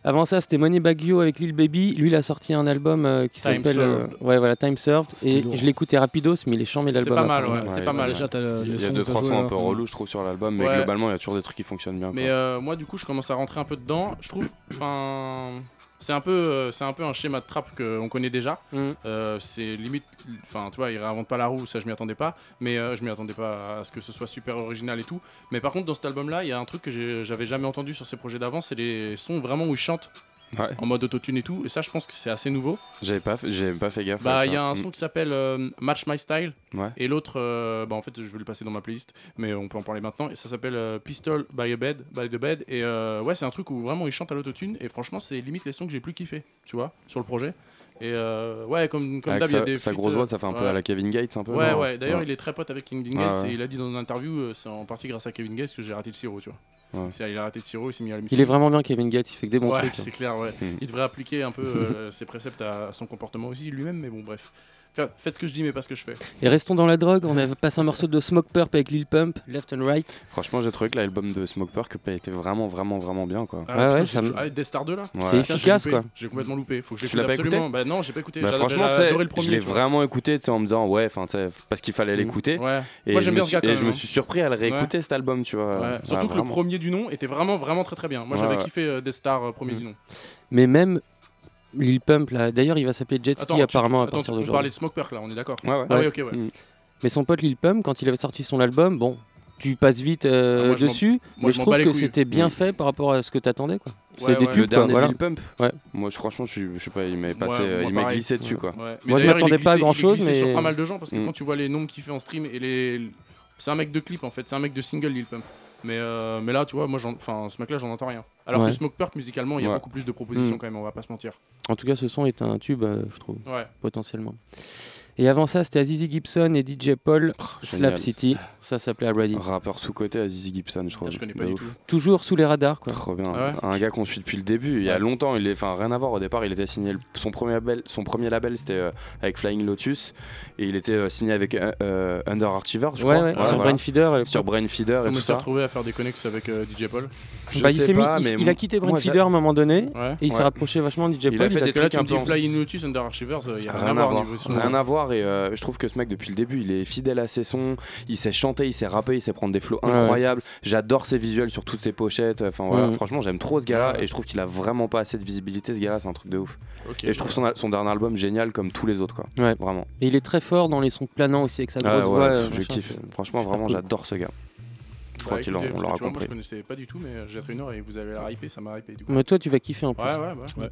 Avant ça, c'était Money Baggio avec Lil Baby. Lui, il a sorti un album euh, qui Time s'appelle euh, Served. ouais, voilà, Time Served. C'était Et lourd. je écouté rapidos, mais il est chiant, mais C'est l'album. pas mal, après. ouais, c'est Ouais, pas mal. Déjà, Il y a deux trois sons un là. peu relous, je trouve, sur l'album, mais Ouais. globalement, il y a toujours des trucs qui fonctionnent bien. Mais quoi. euh, moi, du coup, je commence à rentrer un peu dedans. Je trouve, enfin, c'est un peu, euh, c'est un peu un schéma de trap qu'on connaît déjà. Mhm. Euh, c'est limite, enfin, tu vois, il réinvente pas la roue, ça je m'y attendais pas. Mais euh, je m'y attendais pas à ce que ce soit super original et tout. Mais par contre, dans cet album-là, il y a un truc que j'avais jamais entendu sur ses projets d'avant, c'est les sons vraiment où il chante Ouais. en mode autotune et tout. Et ça, je pense que c'est assez nouveau. J'avais pas, fait- pas fait gaffe. Bah, il y a un son qui s'appelle euh, Match My Style. Ouais. Et l'autre, euh, bah en fait, je vais le passer dans ma playlist, mais on peut en parler maintenant. Et ça s'appelle euh, Pistol by a Bed, by the Bed. Et ouais, c'est un truc où vraiment il chante à l'autotune. Et franchement, c'est limite les sons que j'ai plus kiffé, tu vois, sur le projet. Et euh, ouais, comme, comme d'hab, il y a sa- des. sa grosse voix, euh, ça fait un peu à la Kevin Gates, un peu. Ouais, non ouais. D'ailleurs, Ouais. il est très pote avec Kevin Gates ouais. et il a dit dans une interview, euh, c'est en partie grâce à Kevin Gates que j'ai raté le sirop, tu vois. Il a raté le sirop, il s'est mis à la musique. Il est vraiment bien, Kevin Gates. Il fait que des bons ouais, trucs. hein. c'est clair, ouais. Mm. Il devrait appliquer un peu *laughs* euh, ses préceptes à son comportement aussi lui-même, mais bon, bref. Fa- Faites ce que je dis, mais pas ce que je fais. Et restons dans la drogue. On avait passé un morceau de Smoke Purp avec Lil Pump, Left and Right. Franchement, j'ai trouvé que l'album de Smoke Purp était vraiment, vraiment, vraiment bien, quoi. Ah, Ouais, putain, ouais, ça Ah, Death Star 2 là Ouais. C'est efficace, quoi. J'ai complètement loupé. Faut que je Tu l'écoute l'as pas écouté absolument. Bah non, j'ai pas écouté. Bah, franchement, adoré le premier. je l'ai vraiment écouté, en me disant, ouais, parce qu'il fallait l'écouter. Ouais. Et Moi, je j'aime me bien ce suis- gars, quand Et je me hein. suis surpris à le réécouter cet album, tu vois. Ouais, Surtout que le premier du nom était vraiment, vraiment très très bien. Moi, j'avais kiffé euh, Death Star euh, premier Mm. du nom. Mais même Lil Pump, là, d'ailleurs, il va s'appeler Jet Ski Attends, tu- apparemment à partir d'aujourd'hui. parlais de Smoke Perk là, on est d'accord Ouais, ouais. Ah oui, Ouais. ok, ouais. Mm. Mais son pote Lil Pump, quand il avait sorti son album, bon, tu passes vite euh, Ah, moi, je m'en- dessus, moi, mais je trouve que c'était bien Mm. fait par rapport à ce que t'attendais, quoi. Ouais, C'est des ouais. tubes, quoi, voilà. Lil Pump Ouais. Moi, je- franchement, je, je sais pas, il Ouais, passé, moi, il m'a glissé dessus, quoi. Ouais. Moi, je m'attendais pas à est glissé mais- sur pas mal de gens parce que Mm. quand tu vois les nombres qu'il fait en stream et les. C'est un mec de clip en fait, c'est un mec de single Lil Pump. Mais, euh, mais là, tu vois, moi, enfin, ce mec-là, j'en entends rien. Alors Ouais. que Smoke Purp, musicalement, il y a Ouais. beaucoup plus de propositions Mm. quand même, on va pas se mentir. En tout cas, ce son est un tube, euh, je trouve, Ouais. potentiellement. Et avant ça, c'était Azizi Gibson et DJ Paul, Slap génial. City. Ça s'appelait Ready. Rappeur sous-côté à Zizi Gibson, je crois. je connais pas du ouf. tout. Toujours sous les radars, quoi. Trop bien. Ah ouais un gars qu'on suit depuis le début. Il y a longtemps, il est, enfin rien à voir. Au départ, il était signé son premier label, son premier label, c'était euh, avec Flying Lotus, et il était euh, signé avec euh, euh, Under Archiver, je Ouais, crois. ouais, sur Brainfeeder, à l'époque. Sur Brainfeeder Comment il s'est retrouvé à faire des connexes avec euh, DJ Paul Je Bah, il sais s'est mis- pas, il- mais il a quitté Brainfeeder à un moment donné, Ouais. et il s'est Ouais. rapproché vachement de DJ Il Paul. a fait des trucs un peu Flying Lotus Under Archivers, il y a Rien, à voir, rien à voir et euh, je trouve que ce mec depuis le début il est fidèle à ses sons, il sait chanter, il sait rapper, il sait prendre des flows Ouais, incroyables. J'adore ses visuels sur toutes ses pochettes. Enfin voilà, Mhm. franchement j'aime trop ce gars-là et je trouve qu'il a vraiment pas assez de visibilité. Ce gars-là c'est un truc de ouf. Et je trouve son, dernier album génial comme tous les autres quoi. Ouais. Vraiment. Et il est très fort dans les sons planants aussi avec sa grosse voix. euh, je kiffe. Franchement vraiment j'adore ce gars. Je crois Bah, qu'il on que l'aura Moi, je connaissais pas du tout, mais j'ai une heure et vous avez la hypé, ça m'a hypé du coup. Mais toi, tu vas kiffer en plus. Ouais, ouais, ouais. ouais.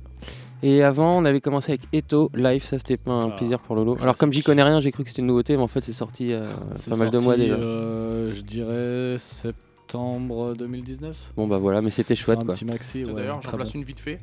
Et avant, on avait commencé avec Eto Live, ça c'était pas un Ah, plaisir pour Lolo. Alors comme j'y connais rien, j'ai cru que c'était une nouveauté, mais en fait c'est sorti euh, pas mal de mois déjà. euh, je dirais septembre 2019. Bon bah voilà, mais c'était chouette un quoi. petit maxi. D'ailleurs, j'en place une vite fait.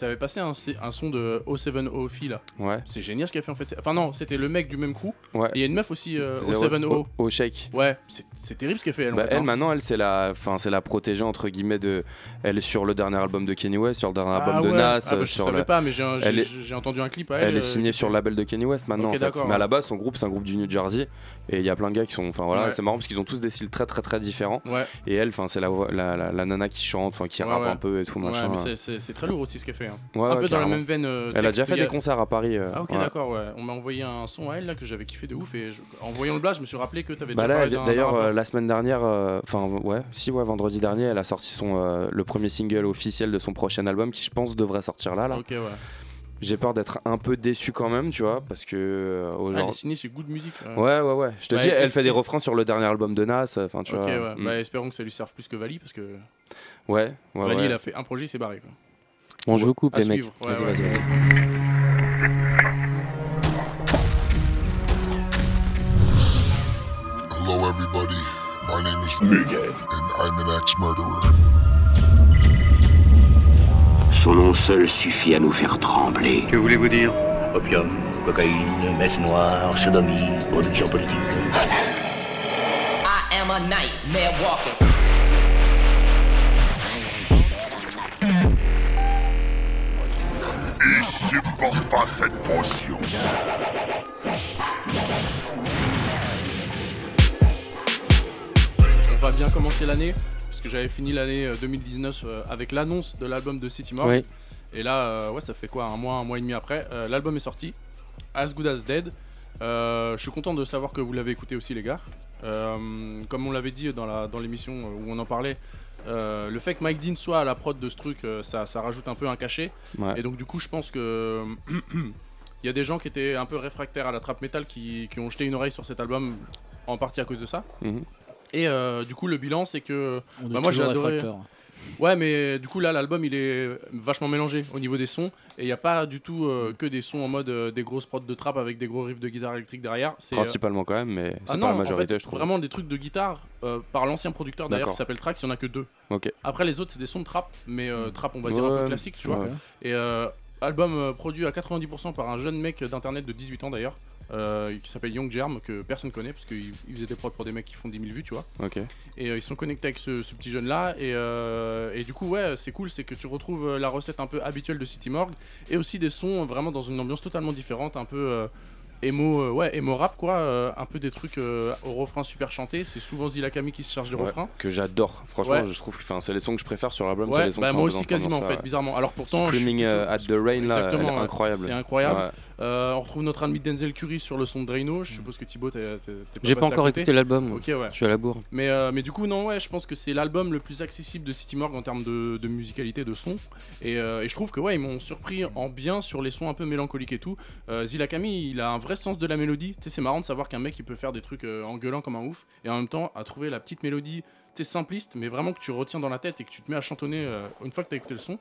T'avais passé un, un son de O7O Phi là. Ouais. C'est génial ce qu'il a fait en fait. Enfin, non, c'était le mec du même crew. Ouais. Et il y a une meuf aussi, euh, Zéro- O7O. au- au shake. Ouais, c'est terrible ce qu'elle fait elle. Bah, fait, elle hein. maintenant elle c'est la enfin c'est la protégée entre guillemets de elle est sur le dernier album de Kenny West sur le dernier Ah album de. Nas Ah bah, je sur savais pas, mais j'ai est- entendu un clip à elle elle, est euh, signée sur le label de Kenny West maintenant en fait. mais à la base son groupe c'est un groupe du New Jersey et il y a plein de gars qui sont enfin voilà c'est marrant parce qu'ils ont tous des styles très très très différents et elle enfin c'est la, la, nana qui chante enfin qui rappe un peu et tout machin c'est très lourd aussi ce qu'elle fait. Hein. Ouais, un peu dans la même veine. euh, Elle a déjà fait des concerts à Paris euh, Ah ok ouais. d'accord ouais. On m'a envoyé un son à elle là que j'avais kiffé de ouf et je- en voyant le blast je me suis rappelé que t'avais Bah déjà là, d'ailleurs, euh, la semaine dernière, enfin ouais, si ouais, vendredi dernier, elle a sorti son le premier single officiel de son prochain album qui, je pense, devrait sortir là. là. Ok ouais. J'ai peur d'être un peu déçu quand même, tu vois, parce que euh, Ah, elle aujourd'hui. est signée chez Good Music. Ouais, ouais, ouais. Je te dis, elle fait des refrains sur le dernier album de Nas. Enfin, tu Ok vois. ouais. mm. Bah espérons que ça lui serve plus que Vali parce que Ouais, ouais, Vali ouais. il a fait un projet il s'est barré quoi. Bon, je vous coupe les mecs. Vas-y, ouais. vas-y, vas-y. Hello, everybody. My name is Miguel, and I'm an ex-murderer. Son nom seul suffit à nous faire trembler. Que voulez-vous dire? Opium, cocaïne, messe noire, sodomie, production politique. I am a nightmare walking. Supporte pas cette potion. On va bien commencer l'année parce que j'avais fini l'année euh, 2019 euh, avec l'annonce de l'album de City Morgue. Oui. Et là, euh, ouais, ça fait quoi, un mois, un mois et demi après, euh, l'album est sorti, As Good As Dead. Euh, je suis content de savoir que vous l'avez écouté aussi, les gars. Euh, comme on l'avait dit dans la dans l'émission euh, où on en parlait, euh, le fait que Mike Dean soit à la prod de ce truc, euh, ça, ça rajoute un peu un cachet. Ouais. Et donc du coup, je pense que *clears throat* il y a des gens qui étaient un peu réfractaires à la trap metal qui, qui ont jeté une oreille sur cet album en partie à cause de ça. Mhm. Et euh, du coup, le bilan, c'est que On est bah, moi j'ai adoré. Ouais, mais du coup là, l'album il est vachement mélangé au niveau des sons et il n'y a pas du tout euh, que des sons en mode euh, des grosses prods de trap avec des gros riffs de guitare électrique derrière. C'est euh, Principalement quand même, mais c'est ah pas non, la en majorité, fait, je trouve. Vraiment des trucs de guitare euh, par l'ancien producteur d'ailleurs D'accord. qui s'appelle Trax, il n'y en a que deux. Ok. Après les autres c'est des sons de trap, mais euh, trap on va dire un peu classique, tu vois. ouais. Et euh, album euh, produit à 90% par un jeune mec d'internet de 18 ans d'ailleurs, euh, qui s'appelle Young Germ, que personne connaît parce qu'il il faisait des prods pour des mecs qui font 10 000 vues, tu vois. Ok. Et euh, ils sont connectés avec ce, ce petit jeune là. Et, euh, et du coup, ouais, c'est cool, c'est que tu retrouves la recette un peu habituelle de City Morgue et aussi des sons vraiment dans une ambiance totalement différente, un peu. Emo, euh, ouais, emo rap quoi, euh, un peu des trucs euh, au refrain super chanté. C'est souvent Zilla Kami qui se charge des Ouais, refrains. que j'adore. Franchement, je trouve c'est les sons que je préfère sur l'album. Ouais, les sons bah moi aussi quasiment en fait, bizarrement. Alors pourtant, Screaming at the Rain, là, incroyable. C'est incroyable. Euh, on retrouve notre ami Denzel Curry sur le son de Drano. Je suppose que Thibaut, t'es t'es J'ai pas encore écouté l'album, Ok, ouais. je suis à la bourre. Mais, euh, mais du coup, non, ouais, je pense que c'est l'album le plus accessible de City Morgue en termes de, de musicalité, de son. Et, euh, et je trouve que ouais, ils m'ont surpris en bien sur les sons un peu mélancoliques et tout. Euh, Zilla Kami, il a un vrai sens de la mélodie. Tu sais, c'est marrant de savoir qu'un mec il peut faire des trucs en gueulant comme un ouf et en même temps à trouver la petite mélodie, tu sais, simpliste, mais vraiment que tu retiens dans la tête et que tu te mets à chantonner une fois que t'as écouté le son.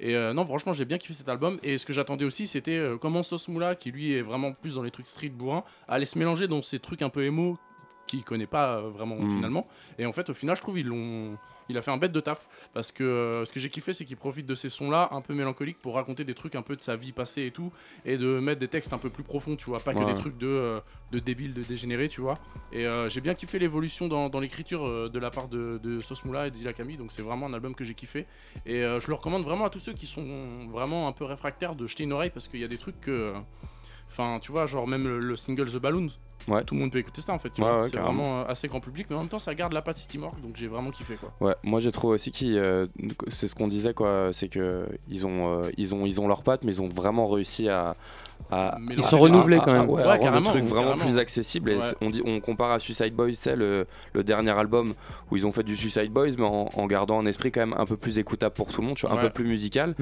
Et euh, non, franchement, j'ai bien kiffé cet album. Et ce que j'attendais aussi, c'était euh, comment Sauce Moula, qui lui est vraiment plus dans les trucs street bourrin, allait se mélanger dans ces trucs un peu émo qu'il connaît pas euh, vraiment Mm. finalement. Et en fait, au final, je trouve ils l'ont. Il a fait un bête de taf parce que euh, ce que j'ai kiffé, c'est qu'il profite de ces sons-là un peu mélancoliques pour raconter des trucs un peu de sa vie passée et tout, et de mettre des textes un peu plus profonds, tu vois, pas que Ouais. des trucs de, euh, de débiles, de dégénérés, tu vois. Et euh, j'ai bien kiffé l'évolution dans, dans l'écriture de la part de, de Sauce Moula et de Zilla Kami, donc c'est vraiment un album que j'ai kiffé. Et je le recommande vraiment à tous ceux qui sont vraiment un peu réfractaires de jeter une oreille parce qu'il y a des trucs que. Enfin, tu vois, genre même le, le single The Balloon. Ouais. Tout le monde peut écouter ça en fait. tu Ouais, vois. ouais, c'est vraiment euh, assez grand public, mais en même temps, ça garde la patte City Morgue, donc j'ai vraiment kiffé quoi. Ouais, moi j'ai trouvé aussi qu'ils, euh, c'est ce qu'on disait quoi, c'est que ils ont, euh, ils ont, ils ont leurs pattes, mais ils ont vraiment réussi à, à Ils sont renouvelés à- quand à- même. ouais, Ouais, le truc vraiment carrément. plus accessible. Et Ouais. c'est- on dit, on compare à Suicide Boys, le, le dernier album où ils ont fait du Suicide Boys, mais en, en gardant un esprit quand même un peu plus écoutable pour tout le monde, tu vois, un peu plus musical.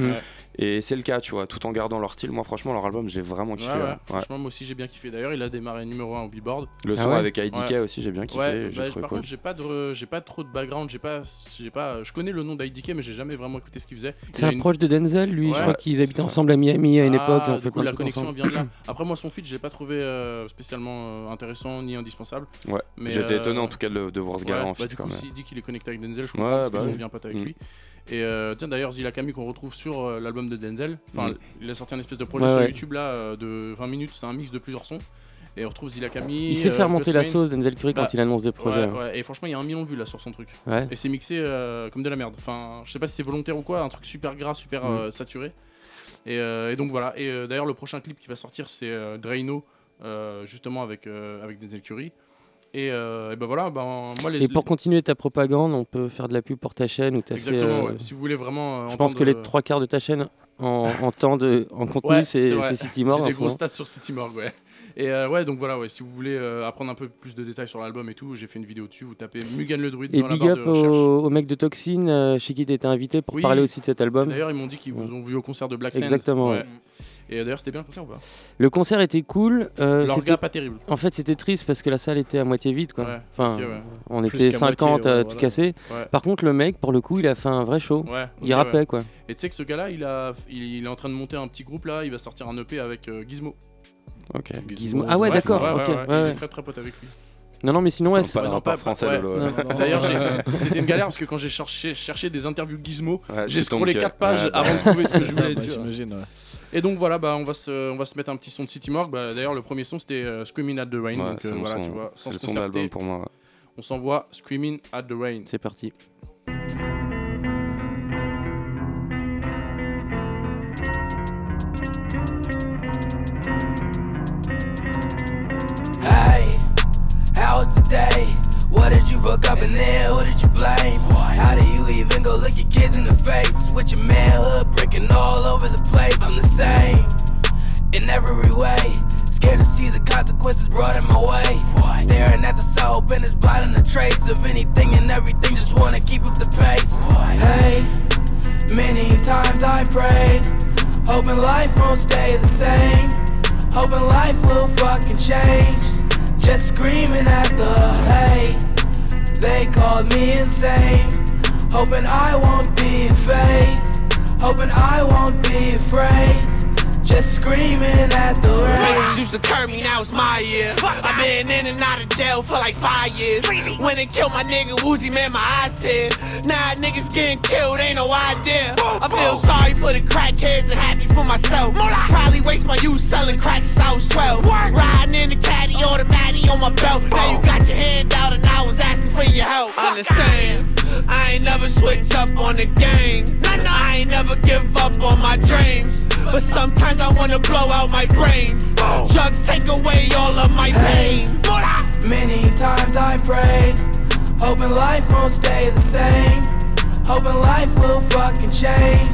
Et c'est le cas, tu vois, tout en gardant leur style. Moi, franchement, leur album, j'ai vraiment kiffé. ouais, ouais. Ouais. Franchement, moi aussi j'ai bien kiffé. D'ailleurs, il a démarré numéro 1 au Billboard. Le Ah son ouais avec IDK Ouais. aussi, j'ai bien kiffé. Ouais, j'ai bah, par cool. contre, j'ai pas de, j'ai pas trop de background, j'ai pas, j'ai pas, je connais le nom d'IDK, mais j'ai jamais vraiment écouté ce qu'il faisait. C'est un proche de Denzel, lui. Je crois qu'ils ça. ensemble à Miami à une Ah, époque. La connexion ensemble. vient de là. *clears throat* Après, moi, son feat, je l'ai pas trouvé euh, spécialement euh, intéressant ni indispensable. Ouais. Mais, J'étais euh, étonné en tout cas de, de voir ce gars Ouais, en bah, feat du quand coup, même. s'il dit qu'il est connecté avec Denzel, je Ouais, comprends parce bah qu'ils oui. ont bien pote avec Mm. lui. Et euh, tiens, d'ailleurs, Zilla Camille qu'on retrouve sur euh, l'album de Denzel. Enfin, Mm. il a sorti un espèce de projet Ouais, sur ouais. YouTube là euh, de 20 minutes. C'est un mix de plusieurs sons. Et on retrouve Zilla Camille. Il sait euh, faire monter la sauce, Denzel Curry, Bah, quand il annonce des projets. Ouais, hein. ouais. Et franchement, il y a un million de vues là sur son truc. Ouais. Et c'est mixé euh, comme de la merde. Enfin, je sais pas si c'est volontaire ou quoi, un truc super gras, super Mm. euh, saturé. Et, euh, et donc voilà. Et euh, d'ailleurs, le prochain clip qui va sortir, c'est euh, Draino, justement avec, avec Denzel Curry. Et, euh, et ben voilà, ben, moi les. Et pour continuer ta propagande, on peut faire de la pub pour ta chaîne tu as fait. Exactement, euh, ouais. si vous voulez vraiment. euh, Je pense que les trois quarts de ta chaîne en, en temps de en contenu, Ouais, c'est City Morgue. J'ai des gros stats sur City Morgue, ouais. Et euh, ouais, donc voilà, ouais, si vous voulez euh, apprendre un peu plus de détails sur l'album et tout, j'ai fait une vidéo dessus. Vous tapez Mugan le druide Et dans la big barre up de recherche. au, au mec de Toxin, euh, chez qui tu été invité pour Oui. parler aussi de cet album. D'ailleurs, ils m'ont dit qu'ils vous ont vu au concert de Black Sand. Exactement, Ouais. ouais. Et euh, d'ailleurs, c'était bien le concert ou pas? Le concert était cool. euh, c'était- pas terrible. En fait, c'était triste parce que la salle était à moitié vide. Quoi. Ouais, enfin, ok, ouais. On Plus était qu'à 50 moitié, à ouais, tout voilà. casser. Ouais. Par contre, le mec, pour le coup, il a fait un vrai show. Ouais, il ok, rappait ouais. quoi. Et tu sais que ce gars-là, il, a, il, il est en train de monter un petit groupe là, il va sortir un EP avec euh, Gizmo. Ok. Gizmo. Ah ouais, d'accord, ouais, ok, ouais, ouais, Il ouais. est très très pote avec lui. Non, non, mais sinon, ouais, Pas c'est- non, pas- français ouais. D'ailleurs, *laughs* c'était une galère parce que quand j'ai cherché, cherché des interviews Gizmo, Ouais, j'ai scrollé que- 4 pages ouais, avant de trouver ce que je *laughs* voulais dire. Et donc voilà, bah, on, va se, on va se mettre un petit son de City Morgue. Bah, D'ailleurs, le premier son c'était euh, Screaming at the Rain. Ouais, donc euh, voilà, son- tu vois, c'est sans le se son d'album pour moi. ouais. on s'envoie Screaming at the Rain. C'est parti. Fuck up in there? Who did you blame? How do you even go look your kids in the face? With your manhood breaking all over the place. I'm the same in every way. Scared to see the consequences brought in my way. Staring at the sun, hoping it's blotting the trace of anything and everything. Just wanna keep up the pace. Hey, many times I prayed, hoping life won't stay the same. Hoping life will fucking change. Just screaming at the hate. They called me insane. Hoping I won't be a face. Hoping I won't be afraid. Just screaming at the Niggas rain. used to curb me, now it's my year. I've been in and out of jail for like five years. When they killed my nigga Woozy, man, my eyes tear. Now niggas getting killed, ain't no idea. I feel sorry for the crackheads and happy for myself. Probably waste my youth selling crack since I was 12. Riding in the caddy or the baddie on my belt. Now you got your hand out and I was asking for your help. I'm the same. I ain't never switch up on the game. I ain't never give up on my dreams. But sometimes I wanna blow out my brains. Drugs take away all of my pain. Many times I prayed, hoping life won't stay the same. Hoping life will fucking change.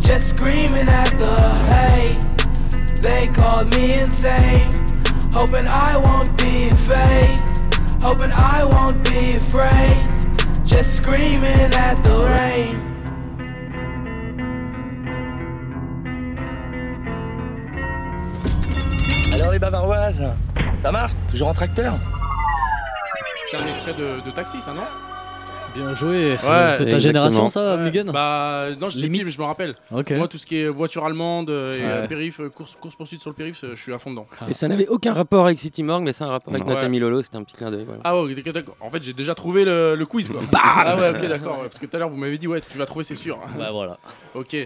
Just screaming at the hate. They called me insane. Hoping I won't be face. Hoping I won't be afraid. Just screaming at the rain. Les bavaroises, ça marche Toujours en tracteur. C'est un extrait de Taxi, ça non? Bien joué. C'est Ouais, ta exactement. génération, ça, Ouais, Mugen Bah non, j'étais petit, mais je me rappelle. Moi, tout ce qui est voiture allemande euh, et euh, Ouais. périph, euh, course, course poursuite sur le périph, je suis à fond dedans. Et ça n'avait aucun rapport avec City Morgue, mais c'est un rapport avec Ouais. notre ami Lolo, c'était un petit clin d'œil. voilà. Ah ouais, ok, d'accord. En fait, j'ai déjà trouvé le, le quiz quoi. ah ouais, ok, d'accord. ouais, parce que tout à l'heure, vous m'avez dit, ouais, tu vas trouver, c'est sûr. Bah voilà. Ok.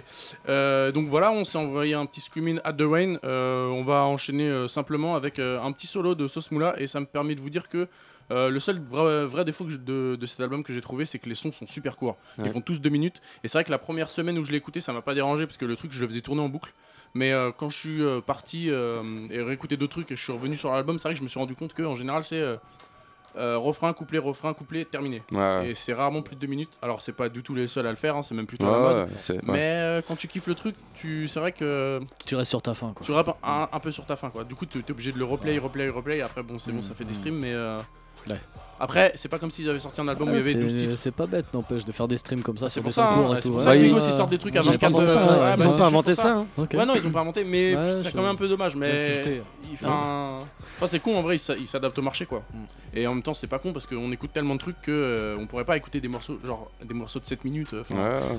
Euh, donc voilà, on s'est envoyé un petit Screaming at the Rain. Euh, on va enchaîner euh, simplement avec euh, un petit solo de Sauce Moula et ça me permet de vous dire que euh, le seul vrai, vrai défaut je- de, de cet album que j'ai trouvé, c'est que les sons sont super courts. Ouais. Ils font tous deux minutes. Et c'est vrai que la première semaine où je l'ai écouté, ça m'a pas dérangé parce que le truc, je le faisais tourner en boucle. Mais euh, quand je suis euh, parti euh, et réécouter d'autres trucs et je suis revenu sur l'album, c'est vrai que je me suis rendu compte que en général, c'est euh, euh, refrain, couplet, refrain, couplet, terminé. Ouais. Et c'est rarement plus de deux minutes. Alors, c'est pas du tout les seuls à le faire, hein, c'est même plutôt Ouais, la mode. Mais euh, quand tu kiffes le truc, tu... c'est vrai que. Tu restes sur ta fin, quoi. Tu rappes un, un peu sur ta fin, quoi. Du coup, tu es obligé de le replay, replay, replay. Après, bon, c'est bon, ça fait des streams, mais. Euh, Ouais. Après, c'est pas comme s'ils avaient sorti un album où il y Ouais, avait 12 c'est- titres. C'est pas bête, n'empêche, de faire des streams comme ça C'est sur pour ça, hein, c'est pour ça que Migos, ils sortent des trucs à J'avais pas 24 pensé à heures. ça, Ouais, ouais. bah, Ils ont c'est pas inventé ça, hein. Ouais, non, ils ont pas inventé, mais c'est quand même un peu dommage. Mais un- Enfin, c'est con en vrai, il s'a- il s'adapte au marché quoi. Et en même temps, c'est pas con parce qu'on écoute tellement de trucs que euh, on pourrait pas écouter des morceaux, genre des morceaux de 7 minutes. euh.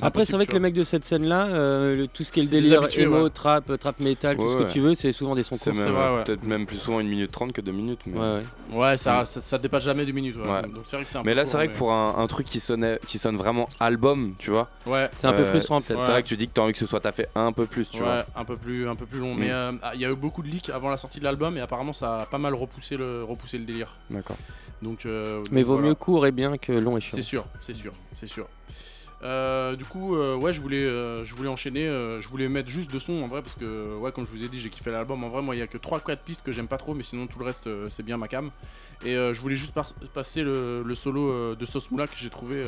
Après, c'est vrai que les mecs de cette scène-là, euh, le- tout ce qui est le C'est délire emo, ouais. trap, trap metal, tout ce ouais. que tu veux, c'est souvent des sons C'est courts. peut-être même plus souvent une minute trente que deux minutes. Mais... Ouais, ouais. Ouais, ça, Mm. ça, ça dépasse jamais deux minutes. Ouais. Ouais. Donc c'est vrai que c'est un Mais peu là, court, c'est vrai que mais- pour un, un truc qui, sonnait, qui sonne vraiment album, tu vois. Ouais. C'est un peu euh, frustrant, C'est peut-être. c'est Ouais. vrai que tu dis que t'as envie que ce soit taffé un peu plus, tu ouais, vois. un peu plus, un peu plus long. Mm. Mais euh, ah, il y a eu beaucoup de leaks avant la sortie de l'album et apparemment ça a pas mal repoussé le, repoussé le délire. D'accord. Donc, euh, Mais donc vaut voilà. mieux court et bien que long et chiant. C'est sûr, c'est sûr, c'est sûr. Euh, du coup, euh, ouais, je voulais, euh, je voulais enchaîner. euh, je voulais mettre juste deux sons en vrai parce que, ouais, comme je vous ai dit, j'ai kiffé l'album. En vrai, moi, il y a que 3-4 pistes que j'aime pas trop, mais sinon tout le reste, c'est bien ma cam. Et je voulais juste par- passer le, le solo de Sauce Moula que j'ai trouvé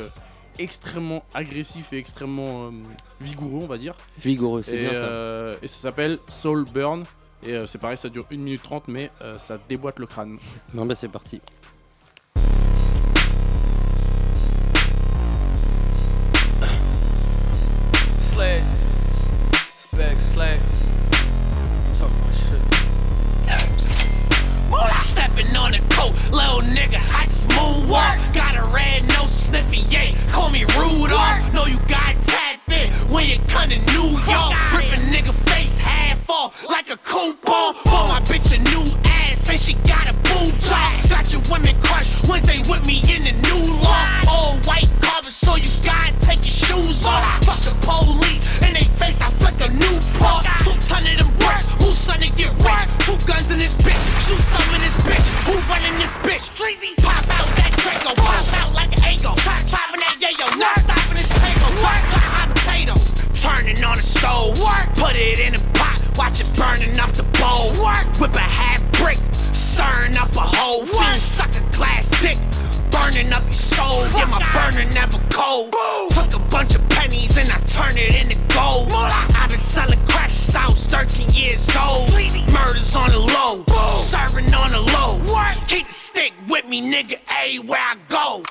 extrêmement agressif et extrêmement vigoureux, on va dire. Vigoureux, c'est Et, bien ça. et ça s'appelle Soul Burn. Et c'est pareil, ça dure 1 minute 30, mais ça déboîte le crâne. Non, bah c'est parti. Sled. Spec, sled. Talk my shit. Stepping on the coat, little nigga. I just moonwalk. Got a red nose sniffing, yay. Call me Rudolph. Know you got tap in when you come to New York. Rip a nigga face half off like a coupon. Bought my bitch a new say she got a boob job. Got your women crushed Wednesday with me in the new law. All white carpet, so you gotta take your shoes off. Fuck the police in they face, I flick a new part. Two ton of them bricks, who's son to get rich? Two guns in this bitch, shoot some in this bitch. Who running this bitch? Sleazy, pop out that Draco, pop out like an Ago. Chop, chopping that yayo, not stopping this paygo. Drop, drop, hot potato. Turning on the stove, put it in a pot, watch it burning up the bowl. Whip a half brick, stirring up a whole fiend, suck a glass dick. Burning up your soul, yeah, my burner never cold. Took a bunch of pennies and I turned it into gold. I've been selling crack since 13 years old. Murders on the low, serving on the low. Keep the stick with me, nigga, everywhere I go.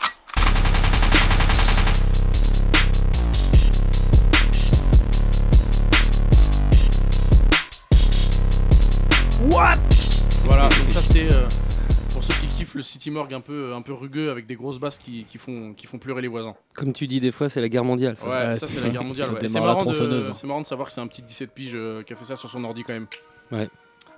What? Voilà, donc ça c'était euh, pour ceux qui kiffent le City Morgue un peu, un peu rugueux avec des grosses basses qui, qui font, qui font pleurer les voisins. Comme tu dis des fois, c'est la guerre mondiale. Ça. Ouais, ça c'est la guerre mondiale. Ouais. C'est marrant, de, c'est marrant de savoir que c'est un petit 17 piges euh, qui a fait ça sur son ordi quand même. Ouais.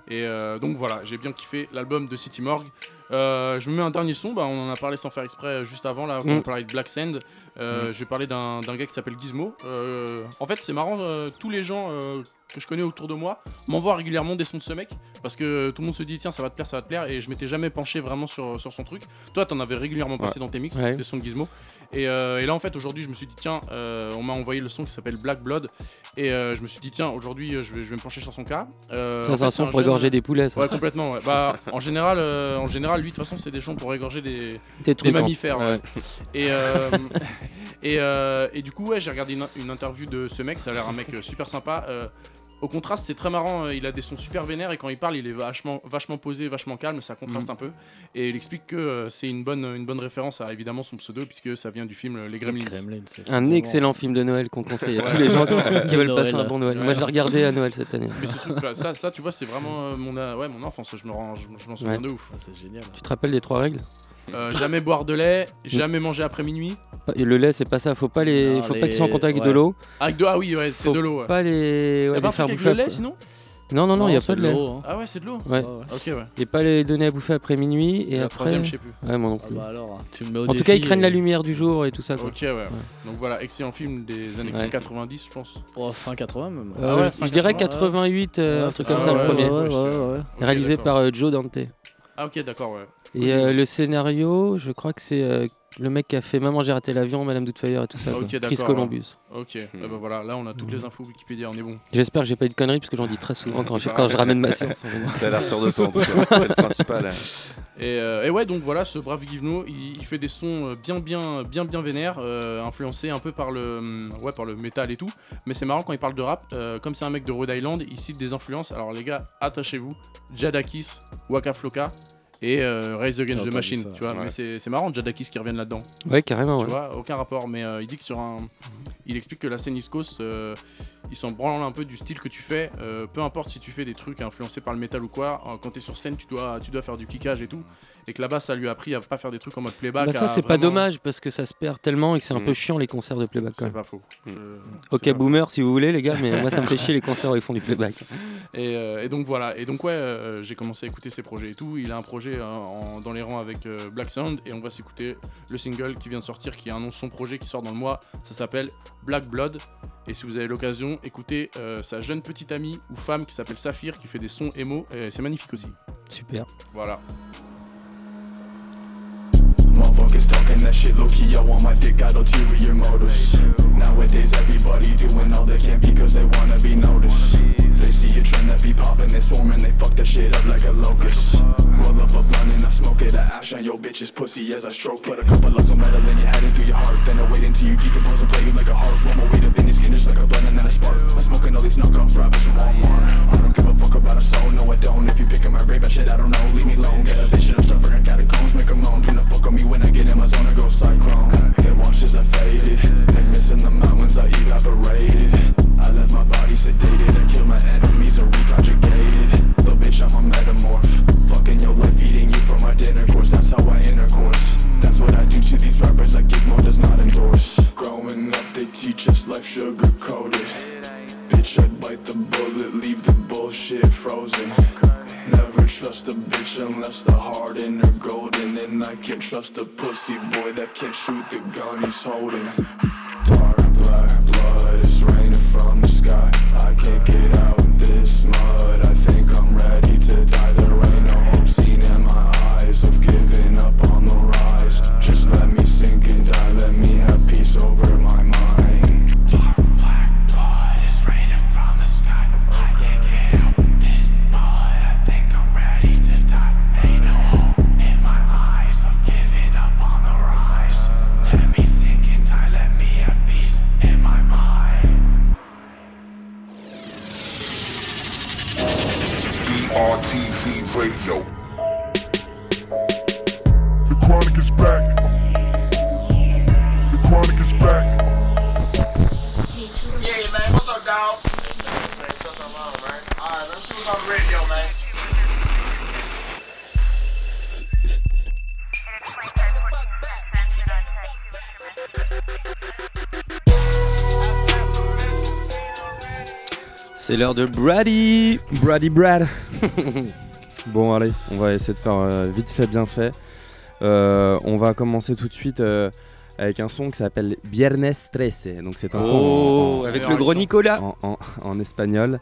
Et euh, donc voilà, j'ai bien kiffé l'album de City Morgue. Euh, je me mets un dernier son, bah, on en a parlé sans faire exprès juste avant, là, quand Mm. on parlait de Black Sand. Euh, Mm. Je vais parler d'un d'un gars qui s'appelle Gizmo. Euh, en fait, c'est marrant, euh, tous les gens euh, que je connais autour de moi m'envoient régulièrement des sons de ce mec parce que tout le monde se dit tiens ça va te plaire ça va te plaire et je m'étais jamais penché vraiment sur, sur son truc toi t'en avais régulièrement passé Ouais. dans tes mix Ouais. des sons de Gizmo et, euh, et là en fait aujourd'hui je me suis dit tiens euh, on m'a envoyé le son qui s'appelle Black Blood et euh, je me suis dit tiens aujourd'hui je vais, je vais me pencher sur son cas Ça, c'est un son pour égorger des poulets, ça. ouais complètement ouais. bah en général en général lui de toute façon c'est des sons pour égorger des, Des en- mammifères et *laughs* et, et du coup ouais j'ai regardé une, une interview de ce mec ça a l'air un mec super sympa au contraste, c'est très marrant. euh, Il a des sons super vénères et quand il parle, il est vachement, vachement posé, vachement calme. Ça contraste Mm. un peu. Et il explique que euh, c'est une bonne, une bonne référence à évidemment son pseudo puisque ça vient du film euh, Les Gremlins. Un excellent film de Noël qu'on conseille à tous les gens *laughs* qui veulent Noël. passer un bon Noël. Ouais. Moi, je l'ai regardé à Noël cette année. Mais ce truc, là, ça, ça, tu vois, c'est vraiment euh, mon, euh, ouais, mon enfance. Je me rends, je, je m'en souviens Ouais. de ouf. c'est génial. Tu te rappelles des trois règles? Euh, jamais boire de lait, jamais manger après minuit. Et Le lait, c'est pas ça. Faut pas les, Non, faut les- pas qu'ils soient en contact avec de ouais. l'eau. Avec de, ah oui, ouais, c'est Faut de l'eau. ouais. Pas les, ouais, pas un faire truc avec bouffer le lait après- sinon Non, non, non, il y a pas de lait. l'eau, hein. Ah ouais, c'est de l'eau Ouais. Ok, ouais. Et pas les donner à bouffer après minuit et la après. troisième, je sais plus. Ouais, moi non Ah plus. bah alors, tu me mets au en tout cas, ils craignent et- la lumière du jour et tout ça. Quoi. Ok, ouais. Donc voilà, excellent film des années Ouais. 90, je pense. Oh, fin 80 même. Euh, Ah ouais, fin je dirais 80, 88, euh, Ouais, un truc c'est comme ça, ouais, le premier. ouais, ouais, ouais, ouais. Ok, Réalisé d'accord. par euh, Joe Dante. Ah ok, d'accord, ouais. Et euh, le scénario, je crois que c'est euh, le mec qui a fait Maman, j'ai raté l'avion, Madame Doubtfire et tout ça. d'accord. Chris Columbus. Ok, eh ben voilà, là on a toutes les infos Wikipédia, on est bon. J'espère que j'ai pas eu de conneries parce que j'en dis très souvent quand, je, quand ramène ma science. *laughs* en général. T'as l'air sûr de toi en tout cas, c'est le principal. Et, euh, et ouais, donc voilà, ce brave Givno, il, il fait des sons bien, bien, bien, bien vénères, euh, influencés un peu par le, hum, ouais, par le métal et tout. Mais c'est marrant quand il parle de rap, euh, comme c'est un mec de Rhode Island, il cite des influences. Alors les gars, attachez-vous, Jadakis, Waka Flocka et euh, Rise Against the Machine, ça, tu vois. ouais. Mais c'est c'est marrant, Jadakis qui revienne là-dedans. Ouais, carrément. Tu Ouais. vois, aucun rapport, mais euh, il dit que sur un. Il explique que la scène East Coast, euh, il s'en branle un peu du style que tu fais. euh, peu importe si tu fais des trucs influencés par le métal ou quoi, quand t'es sur scène, tu dois, tu dois faire du kickage et tout. Et que là-bas, ça lui a appris à pas faire des trucs en mode playback. Bah, ça, c'est pas vraiment- dommage parce que ça se perd tellement et que c'est un Mm. peu chiant les concerts de playback C'est pas faux. Mm. Je- Ok, boomer si vous voulez, les gars, mais moi ça me fait *laughs* chier les concerts où ils font du playback. Et, euh, et donc voilà. Et donc ouais, euh, j'ai commencé à écouter ses projets et tout. Il a un projet euh, en- dans les rangs avec euh, Black Sound et on va s'écouter le single qui vient de sortir, qui annonce son projet qui sort dans le mois. Ça s'appelle Black Blood. Et si vous avez l'occasion, écoutez euh, sa jeune petite amie ou femme qui s'appelle Saphir, qui fait des sons émo. C'est magnifique aussi. Super. Voilà. Motherfuckers talking that shit low key, I want my dick got ulterior motives. Nowadays, everybody doing all they can because they wanna be noticed. They see a trend that be popping, they swarming, they fuck that shit up like a locust. Roll up a blunt and I smoke it, I ash on your bitch's pussy as I stroke. Put a couple logs of metal in your head and through your heart. Then I wait until you decompose and play you like a harp. Roll my weight up in your skin just like a blunt and then I spark. I'm smoking all these knockoff rappers from Walmart. I don't give a fuck about a soul, no I don't. If you picking my brain, but shit, I don't know. Leave me alone, get a bitch shit, I'm stuffing her catacombs, make 'em moan. Do not fuck on me when I get in my zone, I go cyclone. Washed as I faded, and missing the mountains, I evaporated. I left my body sedated, I killed my enemies, I reconjugated. Little bitch, I'm a metamorph. Fucking your life, eating you from my dinner course, that's how I intercourse. That's what I do to these rappers, like Gizmo does not endorse. Growing up, they teach us life sugar coated. Bitch, I'd bite the bullet, leave the bullshit frozen. Never trust a bitch unless the heart in her golden. And I can't trust a pussy boy that can't shoot the gun he's holding. Dark black blood is raining from the sky. I can't get out this mud. I think I'm ready to die. There ain't no hope seen in my eyes of giving up on the rise. Just let me sink and die. Let me have peace over my mind. Radio, man. C'est l'heure de Brady. Brady Brad. *laughs* bon, allez, on va essayer de faire euh, vite fait, bien fait. Euh, on va commencer tout de suite euh, avec un son qui s'appelle Viernes 13. Donc, c'est un son. Oh, avec le gros Nicolas. En, en- en espagnol.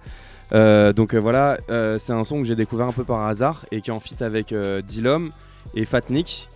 Euh, donc euh, voilà, euh, c'est un son que j'ai découvert un peu par hasard et qui est en feat avec euh, Dilom et Fatnik.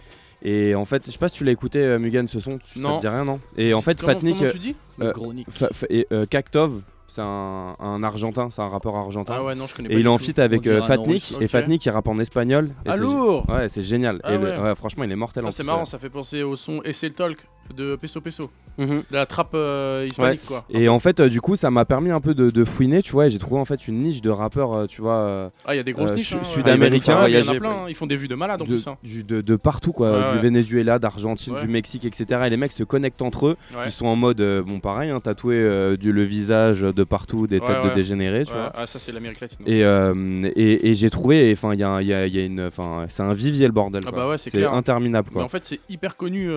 Et en fait, je sais pas si tu l'as écouté, euh, Mugan, ce son, tu- ça te dit rien, non? Et en C'est- fait, comment- Fatnik. comment tu dis? Le euh, gros Nick. Fa- fa- et, euh, Kaktov, c'est un, un argentin, c'est un rappeur argentin. Ah ouais, non, je connais Et pas il du est en feat avec euh, un Fatnik, et. Fatnik il rappe en espagnol. et Ah, lourd Ouais, c'est génial. Ah et le- ouais. franchement, il est mortel Ah, en c'est marrant, ça fait penser au son Et c'est le talk. De Peso Peso. Mhm. De la trappe euh, hispanique, quoi. Et en fait, euh, du coup, ça m'a permis un peu de, de fouiner, tu vois, et j'ai trouvé en fait une niche de rappeurs, euh, tu vois. euh, Ah, il y a des grosses euh, niches. hein, ouais. Sud-américains. Ah, Il y en a plein, hein. ils font des vues de malade en de, plus. hein. du- de, de partout quoi, Ouais, du ouais. Venezuela, d'Argentine, Ouais. du Mexique, etc. Et les mecs se connectent entre eux. Ouais. Ils sont en mode, euh, bon pareil, hein, tatoué euh, du, le visage de partout, des Ouais, têtes de ouais. dégénérés, tu Ouais. vois. Ah, ça, c'est l'Amérique latine. Et, euh, et, et j'ai trouvé, enfin, il y a, il y a- y a une, enfin, c'est un vivier le bordel. Ah quoi. bah ouais, c'est clair. interminable quoi. en fait, c'est hyper connu.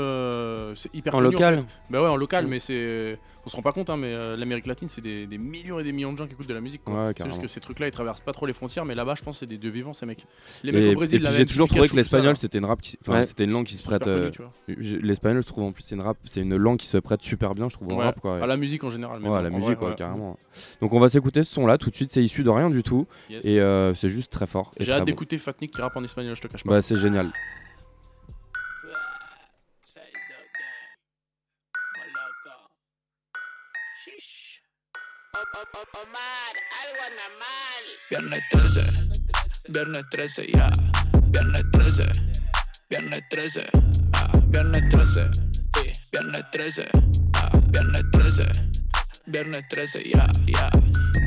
c'est hyper En connu, local fait. Bah ouais, en local, Mm. mais c'est. On se rend pas compte, hein, mais euh, l'Amérique latine, c'est des, des millions et des millions de gens qui écoutent de la musique. quoi. Ouais, c'est carrément. juste que ces trucs-là, ils traversent pas trop les frontières, mais là-bas, je pense que c'est des deux vivants, ces mecs. Les mecs Et, au et Brésil, puis la j'ai même toujours Pikachu, trouvé que tout ça, l'espagnol là. c'était une rap, qui- enfin Ouais. c'était une langue qui se Super prête. euh, connu, tu vois. j'ai- l'espagnol, je trouve en plus c'est une rap, c'est une langue qui se prête super bien, je trouve Ouais. rap quoi. À la musique en général. mais Ouais, bon, la en musique vrai, quoi, ouais. carrément. Donc on va s'écouter ce son là tout de suite, c'est issu de rien du tout Yes. et euh, c'est juste très fort. et J'ai très hâte d'écouter Fatnik qui rappe en espagnol, je te cache pas. Bah c'est génial. Viernes 13, viernes 13, ya. Viernes 13, viernes 13, ah. Viernes 13, sí. Viernes 13, ah. Viernes 13, viernes 13, ya, ya.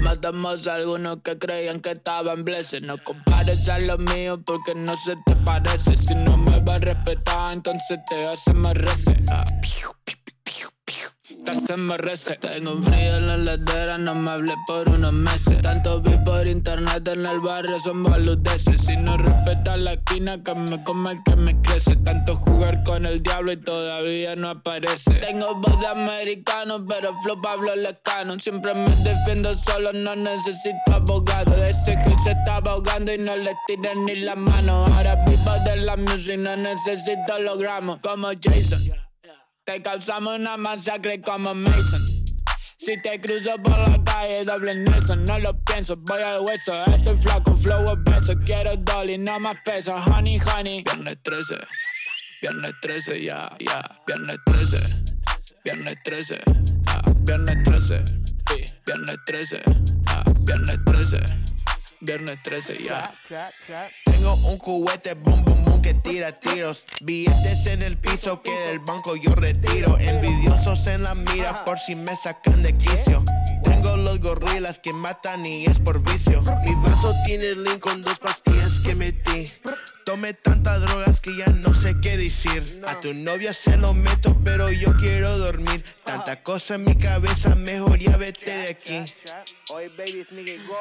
Matamos a algunos que creían que estaban blessed. No compares a lo mío porque no se te parece. Si no me vas a respetar, entonces te hacemos reset. Ah. Hacemos reset. Tengo un frío en la ladera, no me hablé por unos meses. Tanto vi por internet en el barrio, son boludeces. Si no respetas la esquina, que me come el que me crece. Tanto jugar con el diablo y todavía no aparece. Tengo voz de americano, pero flow Pablo Lecano. Siempre me defiendo solo, no necesito abogado. Ese Gil se estaba ahogando y no le tiré ni la mano. Ahora vivo de la music, no necesito hologramos. Como Jason. Te causamos una masacre como Mason. Si te cruzo por la calle, doble Nelson, no lo pienso, voy al hueso. Estoy flaco, flow obeso, quiero dolly, no más peso. Honey, honey. Viernes 13, viernes 13, ya, ya. Viernes 13, viernes 13, ah. Viernes 13, sí. Viernes 13, ah. Viernes 13, viernes 13, ya. Tengo un cubete, boom, boom, boom, que tira tiros. Billetes en el piso que del banco yo retiro. Envidiosos en la mira por si me sacan de quicio. Tengo los gorilas que matan y es por vicio. Mi vaso tiene link con dos pastillas que metí. Tomé tantas drogas que ya no sé qué decir. A tu novia se lo meto, pero yo quiero dormir. Tanta cosa en mi cabeza, mejor ya vete de aquí.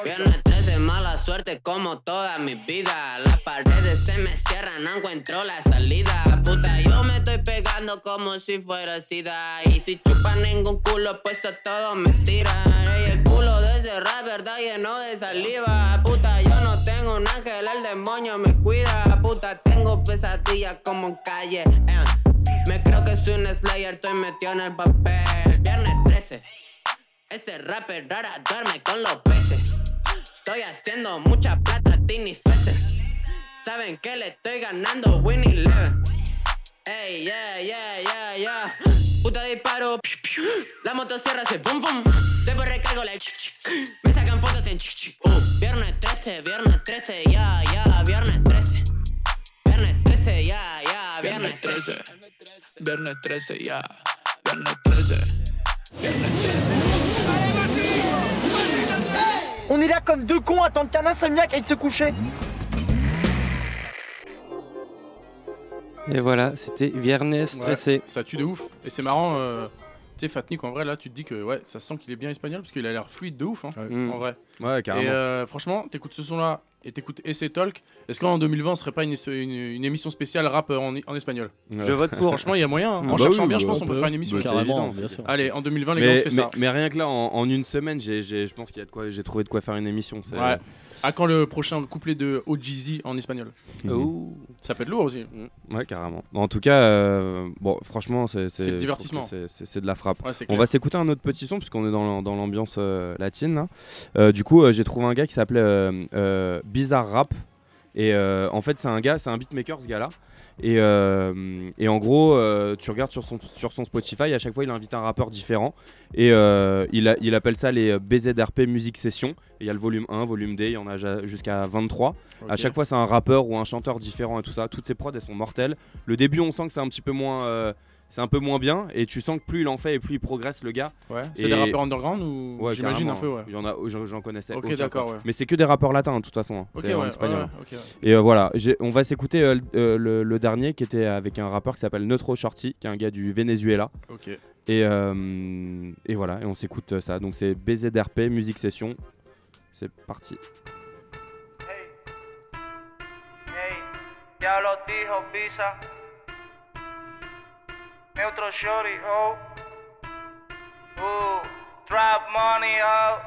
Viernes 13, mala suerte como toda mi vida. Las paredes se me cierran, no encuentro la salida. Puta, yo me estoy pegando como si fuera sida. Y si chupan ningún culo, pues a todo mentira. Ese rapper está lleno de saliva. Puta, yo no tengo un ángel, el demonio me cuida. Puta, tengo pesadillas como en calle. eh. Me creo que soy un slayer, estoy metido en el papel. Viernes 13. Este rapper rara duerme con los peces. Estoy haciendo mucha plata, tinis peces. Saben que le estoy ganando Winnie Eleven. Ey, yeah, yeah, yeah, yeah. Puta disparo. La motosierra se pum pum. Después recargo la chic, chic. Me sacan fotos en chic chic. Uh, viernes 13, viernes 13, ya, ya, viernes 13. Viernes 13, ya, ya, viernes 13. Viernes 13, ya. Viernes 13. Viernes 13. On est là comme deux cons à attendre qu'un insomniaque aille se coucher. Et voilà, c'était Viernes Ouais, stressé. ça tue de ouf. Et c'est marrant. euh, Tu sais, Fatnik, en vrai, là, tu te dis que ouais, ça sent qu'il est bien espagnol parce qu'il a l'air fluide de ouf, hein, en vrai. Ouais, carrément. Et euh, franchement, t'écoutes ce son-là et t'écoutes Essay Talk. Est-ce qu'en 2020, ce serait pas une, une, une émission spéciale rap en, en espagnol? Je vote pour. Franchement, il y a moyen. hein. En Bah cherchant oui, bien, je bah pense qu'on on peut faire une émission. Bah, c'est Carrément, évident. bien sûr. Allez, en 2020, les mais, gars, on se fait mais, ça. mais rien que là, en, en une semaine, je pense qu'il y a de quoi, j'ai trouvé de quoi faire une émission. Ouais. À quand le prochain couplet de OGZ en espagnol Mhm. Oh. Ça peut être lourd aussi. Ouais, carrément. En tout cas, euh, bon, franchement, c'est C'est le divertissement. de la frappe. Ouais, On va s'écouter un autre petit son puisqu'on est dans, l'am- dans l'ambiance euh, latine. là. Euh, du coup, euh, j'ai trouvé un gars qui s'appelait euh, euh, Bizarre Rap. Et euh, en fait, c'est un gars, c'est un beatmaker ce gars-là. Et, euh, et en gros, euh, tu regardes sur son, sur son Spotify, à chaque fois il invite un rappeur différent. Et euh, il, a- il appelle ça les BZRP Music Session. Et il y a le volume 1, volume D, il y en a jusqu'à 23. À Ok. chaque fois, c'est un rappeur ou un chanteur différent et tout ça. Toutes ces prods, elles sont mortelles. Le début, on sent que c'est un petit peu moins. C'est un peu moins bien et tu sens que plus il en fait et plus il progresse le gars. Ouais. C'est des rappeurs underground ou Ouais, j'imagine un peu ouais. Il y en a, j'en j'en connaissais. Ok, d'accord, ouais. Mais c'est que des rappeurs latins de toute façon. hein. Ok, C'est en ouais, espagnol. Et euh, voilà, on va s'écouter euh, le- euh, le, le dernier qui était avec un rappeur qui s'appelle Neutro Shorty, qui est un gars du Venezuela. Ok. Et, euh, et voilà, et on s'écoute ça. Donc c'est BZRP, musique session. C'est parti. Ya lo dijo Visa. Neutro Shorty, oh. Ooh, drop money, oh.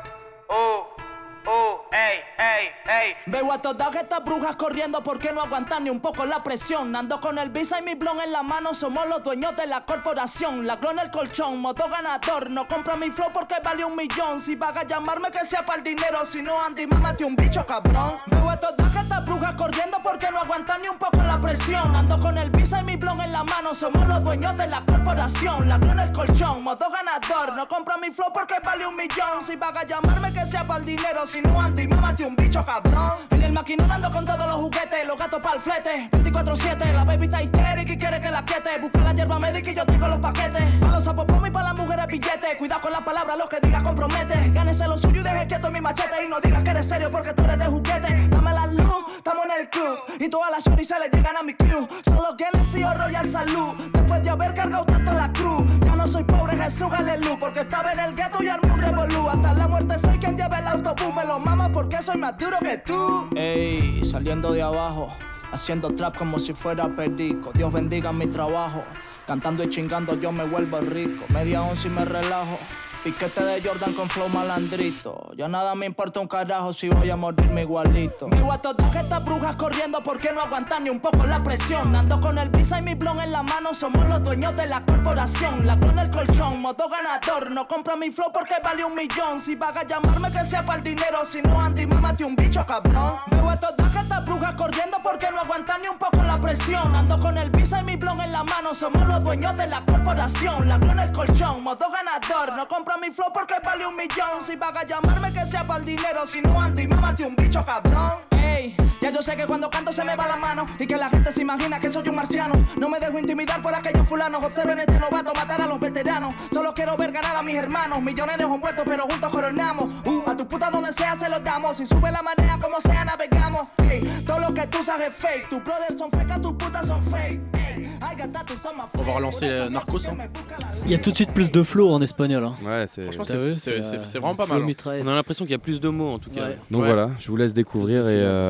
Ooh, ooh, ey, ey, ey. Veo a todas estas brujas corriendo porque no aguantan ni un poco la presión. Ando con el visa y mi blon en la mano, somos los dueños de la corporación. La en el colchón, moto ganador. No compra mi flow porque vale un millón. Si vas a llamarme que sea para el dinero, si no Andy, mámate un bicho cabrón. Veo a todas estas brujas corriendo porque no aguantan ni un poco la presión. Ando con el visa y mi blon en la mano, somos los dueños de la corporación. La en el colchón, moto ganador. No compra mi flow porque vale un millón. Si vas a llamarme que sea para el dinero, si no Andy, mámate un bicho cabrón. En el maquinón ando con todos los juguetes, los gatos para el flete. 24-7, la baby está histérica y quiere que la quiete. Busca la hierba médica y yo tengo los paquetes. Pa' los sapos y para las mujeres billetes. Cuidado con las palabras, lo que digas compromete. Gánese lo suyo y deje quieto mi machete. Y no digas que eres serio porque tú eres de juguete. Dame la luz, estamos en el club. Y todas las shorties se le llegan a mi crew. Solo que o Royal Salud. Después de haber cargado tanto la cruz. Ya no soy pobre, Jesús, aleluya. Porque estaba en el gueto y al un revolú. Hasta la muerte soy quien lleva el autobús. Me porque soy más duro que tú. Ey, saliendo de abajo. Haciendo trap como si fuera perico. Dios bendiga mi trabajo. Cantando y chingando yo me vuelvo rico. Media once y me relajo. Piquete de Jordan con flow malandrito. Ya nada me importa un carajo si voy a morirme igualito. A todas estas brujas corriendo porque no aguantan ni un poco la presión. Ando con el visa y mi blon en la mano. Somos los dueños de la corporación. La con el colchón, modo ganador. No compra mi flow porque vale un millón. Si vas a llamarme que sea para el dinero. Si no, Andy, mámate un bicho cabrón. Vivo a todas estas brujas corriendo porque no aguantan ni un poco la presión. Ando con el visa y mi blon en la mano. Somos los dueños de la corporación. La con el colchón, modo ganador. No compra mi flow porque vale un millón. Si vas a llamarme que sea para el dinero. Si no, Andy, mámate un bicho cabrón. Ey, ya yo sé que cuando canto se me va la mano y que la gente se imagina que soy un marciano. No me dejo intimidar por aquellos fulanos. Observen este novato matar a los veteranos. Solo quiero ver ganar a mis hermanos. Millonarios o muertos, pero juntos coronamos. Uh, a tu puta donde sea se los damos. Si sube la marea, como sea, navegamos. Ey, todo lo que tú sabes es fake. Tus brothers son fake, tus putas son fake. Ey, I got tattoos on va relancer Narcos. Hein. Il y a tout de suite plus de flow en espagnol. hein. Ouais, c'est. Vraiment pas mal. hein. On a l'impression qu'il y a plus de mots en tout cas. Ouais. Donc Ouais. voilà, je vous laisse découvrir et, euh,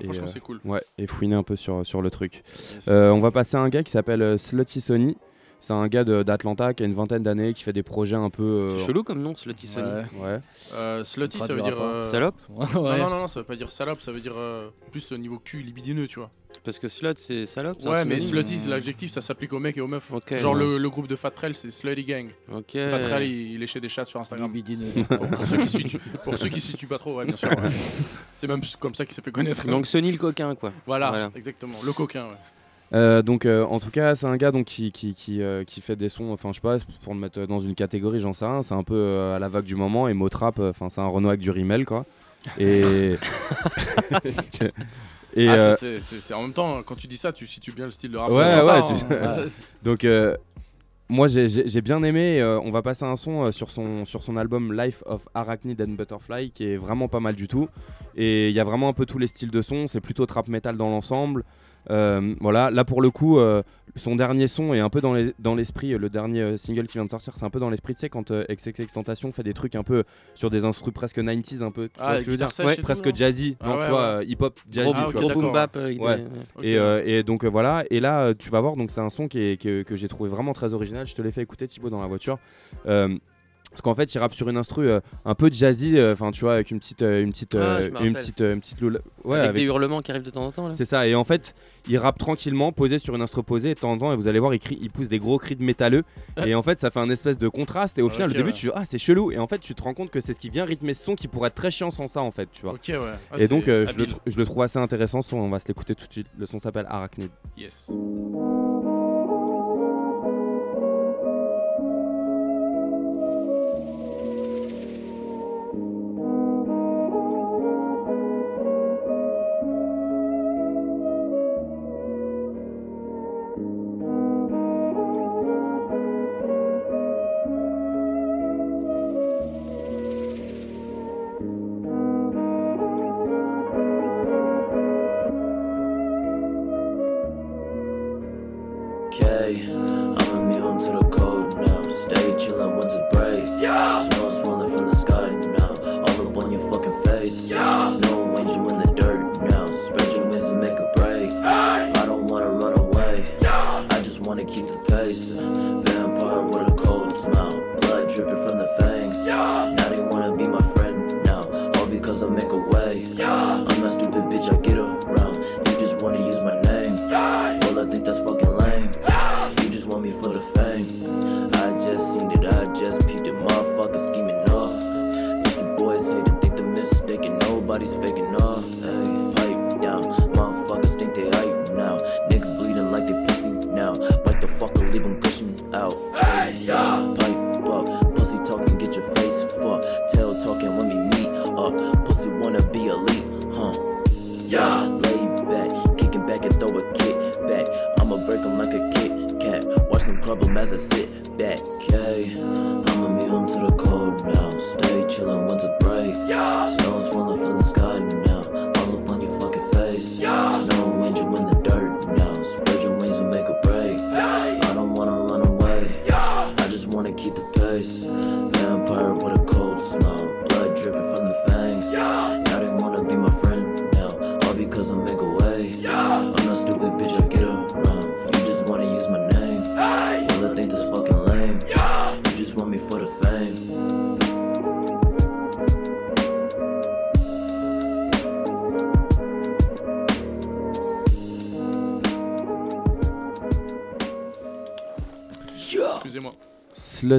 et, Franchement, euh, c'est cool. Ouais, et fouiner un peu sur, sur le truc. Yes. Euh, on va passer à un gars qui s'appelle euh, Slutty Sony. C'est un gars de- d'Atlanta qui a une vingtaine d'années, qui fait des projets un peu. euh, C'est chelou comme nom, Slutty Sony. Ouais. ouais. Euh, slutty, ça veut dire. euh, Salope Ouais. Non, non, non, non, ça veut pas dire salope, ça veut dire euh, plus au niveau cul libidineux, tu vois. Parce que slut c'est salope. Ouais, mais slutty, c'est l'adjectif, ça s'applique aux mecs et aux meufs. Genre ouais. le, le groupe de Fatrel, c'est Slutty Gang. Ok. Fatrel, il, il est chez des chats sur Instagram. *laughs* Pour, ceux qui situent, pour ceux qui situent pas trop, ouais, bien sûr. ouais. *laughs* C'est même comme ça qu'il s'est fait connaître. Donc Sony le coquin quoi. voilà, Voilà. exactement. Le coquin, ouais. Euh, donc euh, en tout cas c'est un gars donc qui qui, qui, euh, qui fait des sons enfin je sais pas pour le mettre dans une catégorie j'en sais rien c'est un peu euh, à la vague du moment et Motrap euh, enfin c'est un Renault avec du rimel quoi et *laughs* et Ah, euh, c'est- c'est c'est- en même temps, quand tu dis ça, tu situes bien le style de rap. Ouais, ouais, tu- hein. *laughs* donc euh, moi j'ai- j'ai j'ai bien aimé. euh, on va passer un son sur son sur son album Life of Arachnid and Butterfly qui est vraiment pas mal du tout. Et il y a vraiment un peu tous les styles de son. C'est plutôt trap metal dans l'ensemble. Voilà, là pour le coup, son dernier son est un peu dans les- dans l'esprit. le dernier euh, single qui vient de sortir, c'est un peu dans l'esprit. Tu sais, quand euh, XXX Tentation fait des trucs un peu sur des instruments presque 90s, un peu. tu Ah, vois ce les que je veux dire tout, presque non jazzy. Ah non, ouais, tu vois, ouais. euh, hip-hop jazzy. Ah, tu ok, vois. Gros boom bap Ouais. Et, euh, et donc euh, voilà, et là euh, tu vas voir, donc c'est un son qui est, que j'ai trouvé vraiment très original. Je te l'ai fait écouter Thibaut dans la voiture. Parce qu'en fait, il rappe sur une instru euh, un peu jazzy, euh, enfin tu vois, avec une petite, euh, une petite, Ah, euh, une petite, euh, une petite loula- ouais, avec, avec- des hurlements qui arrivent de temps en temps c'est ça. Et en fait, il rappe tranquillement, posé sur une instru posée, et de temps en temps, et vous allez voir, il, crie, il pousse des gros cris de métalleux. *laughs* et en fait, ça fait un espèce de contraste. Et au final, Ok, au début, ouais. tu dis ah c'est chelou, et en fait, tu te rends compte que c'est ce qui vient rythmer ce son qui pourrait être très chiant sans ça, en fait, tu vois. Ok, ouais. Ah, et donc, euh, je, le je le trouve assez intéressant. son. on va se l'écouter tout de suite. Le son s'appelle Arachnid. Yes.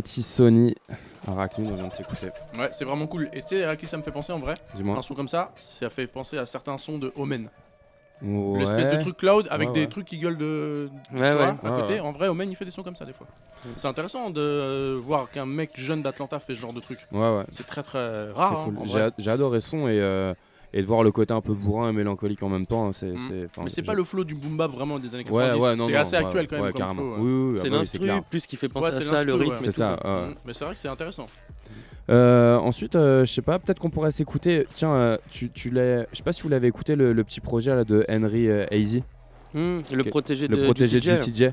Slutty Sony, Arachne, on vient de s'écouter. Ouais, c'est vraiment cool. Et tu sais à qui ça me fait penser en vrai Dis-moi. Un son comme ça, ça fait penser à certains sons de Omen. Ouais. L'espèce de truc cloud avec Ouais, des trucs qui gueulent de. vois, ouais. à côté. En vrai, Omen il fait des sons comme ça des fois. C'est intéressant de euh, voir qu'un mec jeune d'Atlanta fait ce genre de truc. Ouais, ouais. C'est très très rare. hein, cool. J'ai adoré son et, euh, et de voir le côté un peu bourrin et mélancolique en même temps. hein, C'est, Mm. c'est- enfin, Mais c'est pas le flow du boom bap vraiment des années Ouais, 90. ouais, non, c'est non, assez ouais, actuel quand même ouais, comme carrément. flow. ouais. Oui, oui, oui, C'est ah bah oui, c'est l'instru plus qui fait penser Ouais, à c'est ça, le rythme. ouais. C'est ça, ouais. Mm. Mais c'est vrai que c'est intéressant. Euh, ensuite, euh, je sais pas, peut-être qu'on pourrait s'écouter. Tiens, euh, tu, tu l'as. Je sais pas si vous l'avez écouté le, le petit projet là, de Henry euh, Hazy. Hmm, le Ok. protégé le de protégé Juicy de J. Juicy J.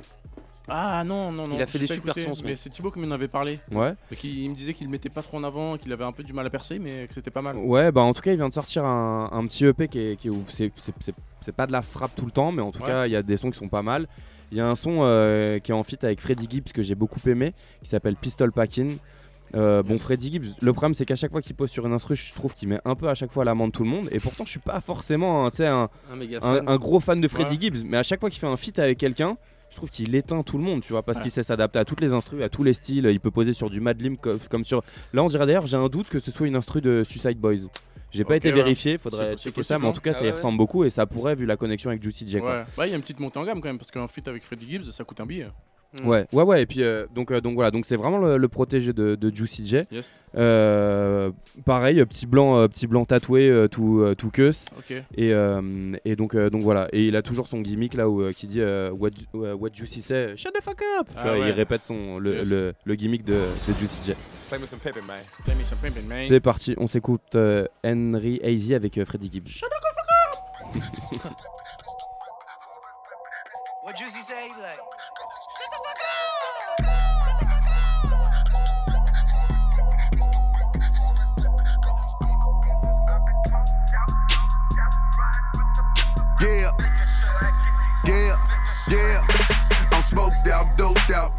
Ah non, non, non. Il a fait des super écouté, sons, ce Mais c'est Thibaut qui m'en avait parlé. Ouais. Qui il me disait qu'il le mettait pas trop en avant, qu'il avait un peu du mal à percer, mais que c'était pas mal. Ouais, bah en tout cas, il vient de sortir un, un petit EP qui est. Qui est- c'est, c'est- c'est- c'est pas de la frappe tout le temps, mais en tout Ouais. cas, il y a des sons qui sont pas mal. Il y a un son euh, qui est en feat avec Freddie Gibbs que j'ai beaucoup aimé, qui s'appelle Pistol Packin'. Euh, Bon, Freddie Gibbs, le problème c'est qu'à chaque fois qu'il pose sur une instru, je trouve qu'il met un peu à chaque fois l'amende tout le monde. Et pourtant, je suis pas forcément un, un, gros fan de Ouais. Gibbs, mais à chaque fois qu'il fait un feat avec quelqu'un, je trouve qu'il éteint tout le monde, tu vois, parce Ouais. qu'il sait s'adapter à toutes les instrus, à tous les styles. Il peut poser sur du Madlim comme, comme sur. Là, on dirait d'ailleurs, j'ai un doute que ce soit une instru de Suicide Boys. J'ai pas été ouais. vérifié, faudrait checker ça, mais en hein. tout cas, ça Ah y ouais. ressemble beaucoup et ça pourrait, vu la connexion avec Juicy J. Ouais, Ouais, il y a une petite montée en gamme quand même, parce qu'un feat avec Freddie Gibbs, ça coûte un billet. Ouais, ouais, ouais. Et puis euh, donc, euh, donc voilà, donc c'est vraiment le, le protégé de, de Juicy J. Yes. Euh, pareil, petit blanc, euh, petit blanc tatoué, euh, tout, euh, tout. Et, euh, et donc, euh, donc voilà. Et il a toujours son gimmick là où euh, qui dit euh, what, uh, what Juicy say, shut the fuck up. Tu Ah vois, ouais. Il répète son le, Yes. le, le gimmick de, de Juicy J. C'est parti, on s'écoute euh, Henry Hazy avec euh, Freddie Gibbs. *laughs* What Juicy say? Like,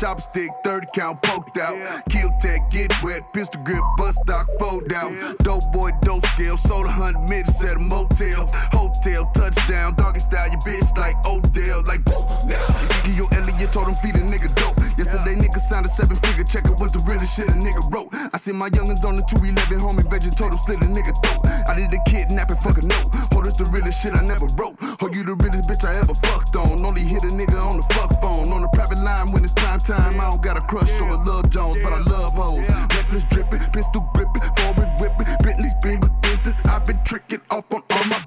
out, 30 count poked out. Kill tech, get wet, pistol grip, bust stock, fold out. Dope boy, dope scale, sold a hundred minutes at a motel. Hotel, touchdown, doggy style, your bitch like Odell. Like, now, Ezekiel Elliott told him feed a nigga dope. Yesterday, nigga signed a seven figure check, it was the realest shit a nigga wrote. I see my youngins on the 211 homie, veggie total, slit a nigga throat. I did a kidnapping, fuck a this the realest shit I never wrote. Oh, you the realest bitch I ever fucked on. Only hit a nigga on the fuck phone. On the private line when it's prime time. I don't got a crush on a love Jones, but I love hoes. Necklace dripping, pistol gripping, forward whipping, Bentley's beam with dentist. I've been tricking off on all my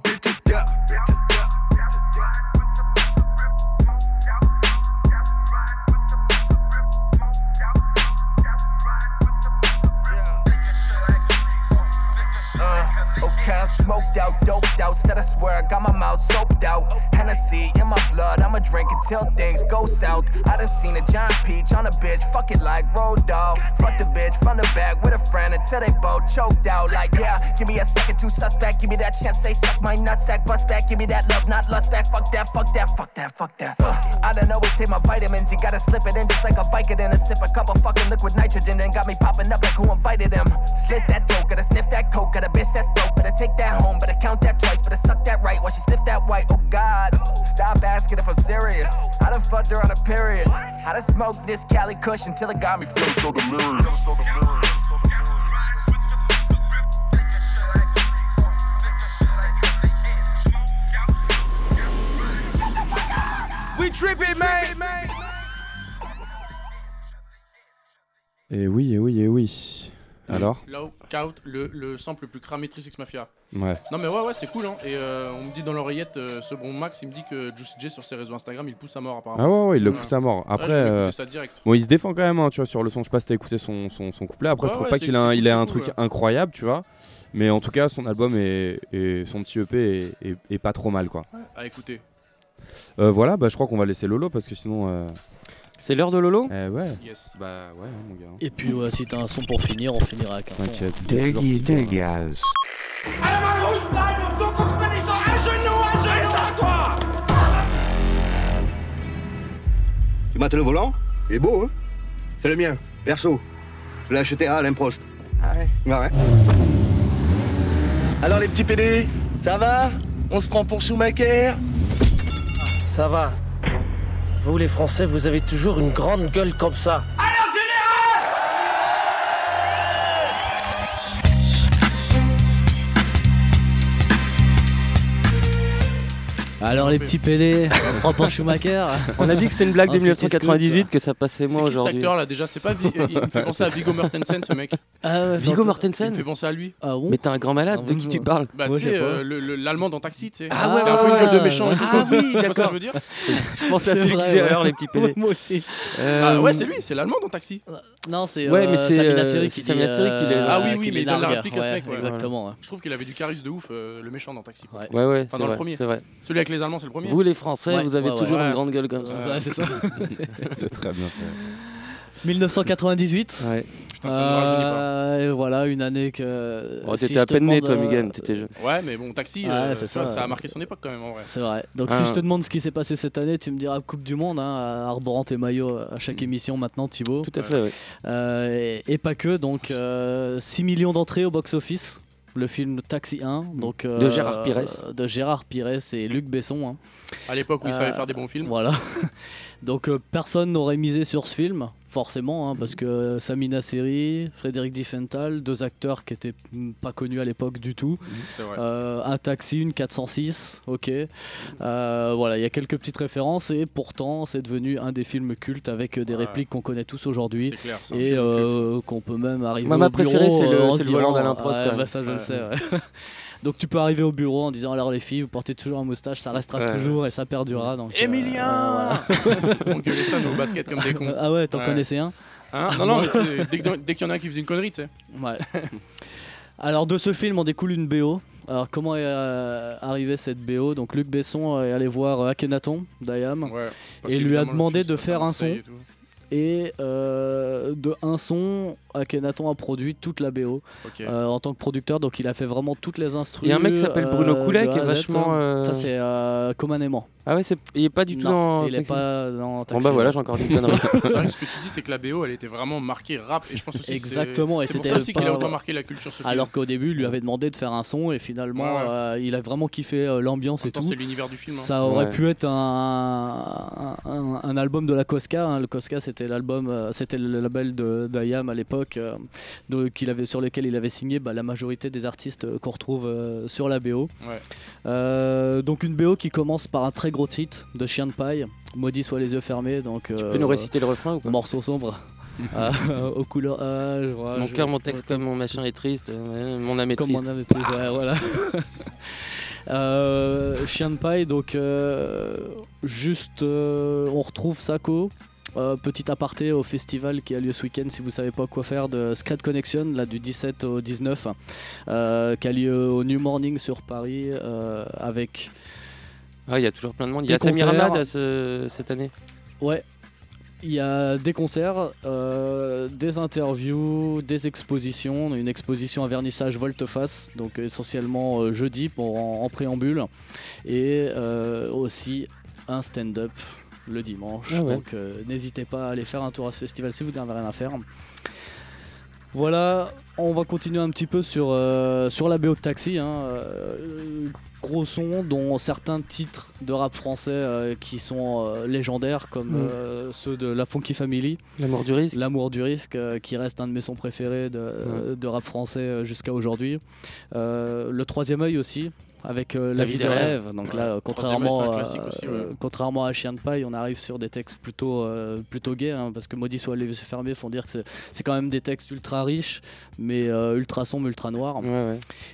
smoked out, doped out. Said I swear I got my mouth soaped out. Hennessy in my blood, I'ma drink until things go south. I done seen a giant peach on a bitch, fuck it like road dog. Fuck the bitch from the back with a friend until they both choked out. Like, yeah, give me a second to suspect, give me that chance, they suck my nutsack, bust back, give me that love, not lust back. Fuck that, fuck that, fuck that, fuck that. Uh, I don't always take my vitamins, you gotta slip it in just like a Vicodin and sip a cup of fucking liquid nitrogen and got me popping up like who invited him. Slit that dope, gotta sniff that coke, got a bitch that's broke, better take that home, better count that twice, better suck that right while she sniff that white. Oh God, stop asking if I'm serious. I done fucked her on a period. I done smoked this Cali Kush until it got me feeling so delirious. We tripping, man. Et oui, et oui, et oui. Alors Là, Kaut, le, le sample le plus cramé de 3 Mafia. Ouais. Non mais ouais ouais c'est cool hein. Et euh, on me dit dans l'oreillette, euh, ce bon Max, il me dit que Juicy J sur ses réseaux Instagram, il pousse à mort apparemment. Ah ouais, ouais, il le pousse à mort. Après, euh, ça direct. bon, il se défend quand même, hein, tu vois, sur le son. Je sais pas si t'as écouté son, son, son couplet. Après, je trouve pas qu'il a, un- il a un truc incroyable, tu vois. Mais en tout cas, son album est, est- son petit EP est, est- est pas trop mal, quoi. À écouter. Euh, voilà, bah, je crois qu'on va laisser Lolo parce que sinon. C'est l'heure de Lolo? Eh ouais. Yes. Bah ouais, hein, mon gars. Et puis ouais, si t'as un son pour finir, on finira avec un son. T'inquiète. Diggy Diggas. Allez, rouge, live, donc on se met les gens à genoux, à genoux Reste là, toi Tu mates le volant? Il est beau, hein? C'est le mien, perso. Je l'ai acheté à Alain Prost. Ah ouais Ouais. Alors les petits PD, ça va? On se prend pour Schumacher? Ça va. Vous les Français, vous avez toujours une grande gueule comme ça. Les petits PD, on se prend pour Schumacher. On a dit que c'était une blague de Ah, c'était 1998 que ça passait C'est moi qui cet aujourd'hui. acteur là déjà C'est pas Vi- euh, Il me fait penser à Viggo Mortensen ce mec. Ah Viggo Mortensen Il me fait penser à lui. Ah bon Mais t'es un grand malade, Ah de qui tu parles Bah Ouais, tu sais, euh, le- le- l'allemand dans Taxi, tu sais. Ah ouais, Il a un peu une gueule de méchant. Ah oui, d'accord. je veux dire *laughs* Je pensais à C'est celui qui disait ouais. alors les petits PD. *laughs* Moi aussi. Ah ouais, c'est lui, c'est l'allemand dans Taxi. Non, c'est Ouais, euh, mais c'est, Samina euh, Seri c'est qui euh, Ah oui, oui, mais il donne la réplique à ce mec. ouais. Exactement. ouais. Je trouve qu'il avait du charisme de ouf, euh, le méchant dans Taxi. quoi. Ouais, ouais, Enfin, c'est dans le premier. c'est vrai. Celui avec les Allemands, c'est le premier. Vous les Français, Ouais, vous avez ouais, toujours ouais. une grande gueule comme ça. Ouais, c'est ça. *laughs* C'est très bien fait. 1998. Ouais. Putain, ça me rajeunit pas. Euh, et voilà, une année que. Oh, si t'étais je à te peine né, demande, toi, euh, Miguel, t'étais jeune. Ouais, mais bon, Taxi, Ouais, euh, c'est tu vois, ça. ça a marqué son époque quand même en vrai. C'est vrai. Donc Ah. si je te demande ce qui s'est passé cette année, tu me diras Coupe du Monde, hein, arborant tes maillots à chaque émission maintenant, Thibaut. Tout à fait. Euh, et, et pas que, donc euh, 6 millions d'entrées au box-office. Le film Taxi 1, donc De Gérard Pires. euh, de Gérard Pires et Luc Besson. hein. À l'époque où il savait Euh, faire des bons films. Voilà. *laughs* Donc euh, personne n'aurait misé sur ce film, forcément, hein, parce que Samina Seri, Frédéric Diffenthal, deux acteurs qui étaient pas connus à l'époque du tout. Vrai. Euh, un taxi, une 406, ok. Euh, voilà, il y a quelques petites références et pourtant c'est devenu un des films cultes avec des Ouais. répliques qu'on connaît tous aujourd'hui et euh, qu'on peut même arriver Moi, au ma bureau préférée, c'est le- le volant d'Alain Prost, même. bah, ça je le sais. ouais. *laughs* Donc tu peux arriver au bureau en disant alors les filles, vous portez toujours un moustache, ça restera Ouais. toujours et ça perdurera. Donc, euh, Emilien voilà. *laughs* On gueulait ça, nous, au basket comme des cons. Ah ouais, t'en Ouais. connaissais un Hein non, non, mais dès qu'il y en a un qui faisait une connerie, tu sais. Ouais. Alors de ce film, on découle une BO. Alors comment est euh, arrivée cette BO Donc Luc Besson est allé voir euh, Akhenaton d'Ayam Ouais, et lui a demandé film, de faire un son. Et euh, de un son, Akhenaton a produit toute la BO euh, en tant que producteur. Donc il a fait vraiment toutes les instruments. Il y a un mec qui s'appelle Bruno Coulet qui est vachement, euh, Ça c'est euh, comme un aimant. Ah ouais, c'est... il est pas du tout Non, dans. il est pas dans Bon bah voilà, j'ai encore dit une connerie. *laughs* C'est vrai que ce que tu dis, c'est que la BO, elle était vraiment marquée rap. Et je pense aussi que c'est- Exactement, et c'est pour c'était ça aussi qu'il a autant marqué la culture ce. Alors qu'au début, il lui avait demandé de faire un son et finalement, Ouais, euh, il a vraiment kiffé euh, l'ambiance et tout. c'est l'univers du film, hein. Ça aurait Ouais. pu être un, un, un- un album de la Cosca. hein. Le Cosca, c'était l'album, euh, c'était le label de d'Ayam à l'époque, euh, de- qu'il avait sur lequel il avait signé bah, la majorité des artistes euh, qu'on retrouve euh, sur la BO. Ouais. Euh, donc une BO qui commence par un très gros titre de Chien de paille, Maudit soit les yeux fermés. Donc Tu peux nous réciter le refrain ou pas? Morceau sombre. *laughs* Ah, aux couleurs. ah, je vois, Mon cœur, mon texte, comme mon machin est triste, euh, mon âme est comme triste. mon âme est triste, ouais, voilà. *laughs* Euh, Chien de paille, donc euh, juste, euh, on retrouve Sako. Euh, petit aparté au festival qui a lieu ce week-end si vous savez pas quoi faire de Scred Connection là du 17 au 19 euh, qui a lieu au New Morning sur Paris euh, avec Ah, il y a toujours plein de monde. Il y a Samir. Hamad ce- cette année. Ouais. Il y a des concerts, des interviews, des expositions. Une exposition à vernissage volte-face, donc essentiellement jeudi pour, en, en préambule. Et aussi un stand-up le dimanche. Ah ouais. Donc euh, n'hésitez pas à aller faire un tour à ce festival si vous n'avez rien à faire. Voilà, on va continuer un petit peu sur, euh, sur la BO de Taxi. hein. Euh, gros son, dont certains titres de rap français euh, qui sont légendaires, comme Mm. ceux de La Funky Family. L'amour du risque. L'amour du risque, qui reste un de mes sons préférés de, de rap français jusqu'à aujourd'hui. Le troisième œil aussi. Avec euh, La, vie de rêve. Donc Ouais. là, euh, contrairement, à, aussi, ouais. euh, contrairement à Chien de paille, on arrive sur des textes plutôt, plutôt gays, hein, parce que Maudit soit les yeux fermés font dire que c'est- quand même des textes ultra riches, mais ultra sombres, ultra noirs.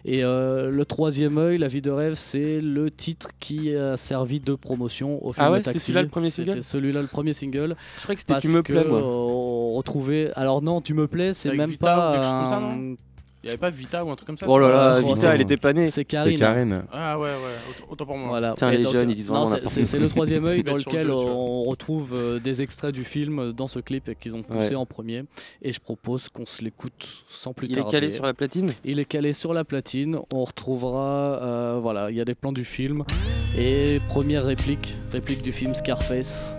Et le troisième œil, La vie de rêve, c'est le titre qui a servi de promotion au film Ah ouais, c'était celui-là le premier single C'était celui-là le premier single. Je croyais que c'était Tu me plais, moi. On retrouvait. Alors non, Tu me plais, c'est même pas. Il y avait pas Vita ou un truc comme ça Oh là là, Vita, non. elle était pas née. C'est Karine. C'est Karine. Ah ouais, ouais, autant, autant pour moi. Voilà. Et les donc, jeunes, ils disent non, vraiment c'est- le *laughs* troisième œil dans le lequel on retrouve euh, des extraits du film dans ce clip qu'ils ont poussé Ouais. en premier. Et je propose qu'on se l'écoute sans plus Il est tarder. calé sur la platine? Il est calé sur la platine. On retrouvera, euh, voilà, il y a des plans du film. Et première réplique, réplique du film Scarface.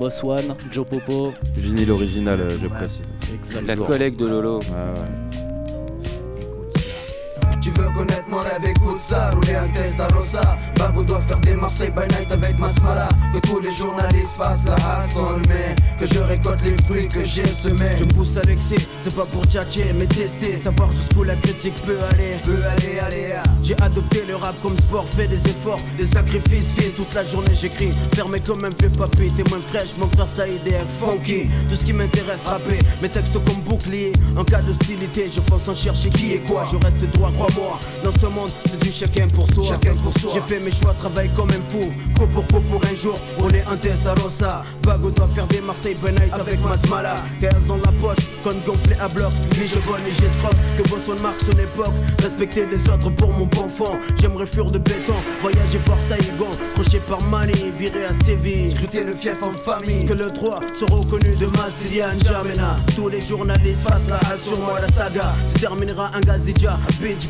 Boss One, Joe Popo. Vinyle original, euh, je précise. Exactement. La collègue de Lolo. Ouais, ouais. Tu veux connaître mon rêve, écoute ça, rouler un test à Rosa Bago doit faire des Marseille by night avec Masmala Que tous les journalistes fassent la hassle Mais que je récolte les fruits que j'ai semés Je pousse à l'excès, c'est pas pour tchatcher, mais tester, savoir jusqu'où la critique peut aller. Peut aller, aller, ah. J'ai adopté le rap comme sport, fait des efforts, des sacrifices, fils. Toute la journée j'écris, fermé comme un vieux papy, t'es moins fraîche, mon frère Saïd est funky. Tout ce qui m'intéresse, rapper, mes textes comme bouclier. En cas d'hostilité, je fonce en chercher qui est quoi. Je reste droit, Dans ce monde, c'est du chacun pour soi. Chacun pour soi. J'ai fait mes choix, travaille comme un fou. Co pour co pour un jour, rouler un test à Rosa. Bago doit faire des Marseille night avec Masmala. 15 dans la poche, compte gonflé à bloc. Lui je vole, mais j'escroque. Que Bosson marque son époque. Respecter des autres pour mon bon fond. J'aimerais fuir de béton, voyager voir Saïgon. Crochet par Mani, viré à Séville. Scruter le fief en famille Que le 3 soit reconnu de Massilia N'Djamena Tous les journalistes fassent la sur moi la saga Se terminera un Gazidja Bitch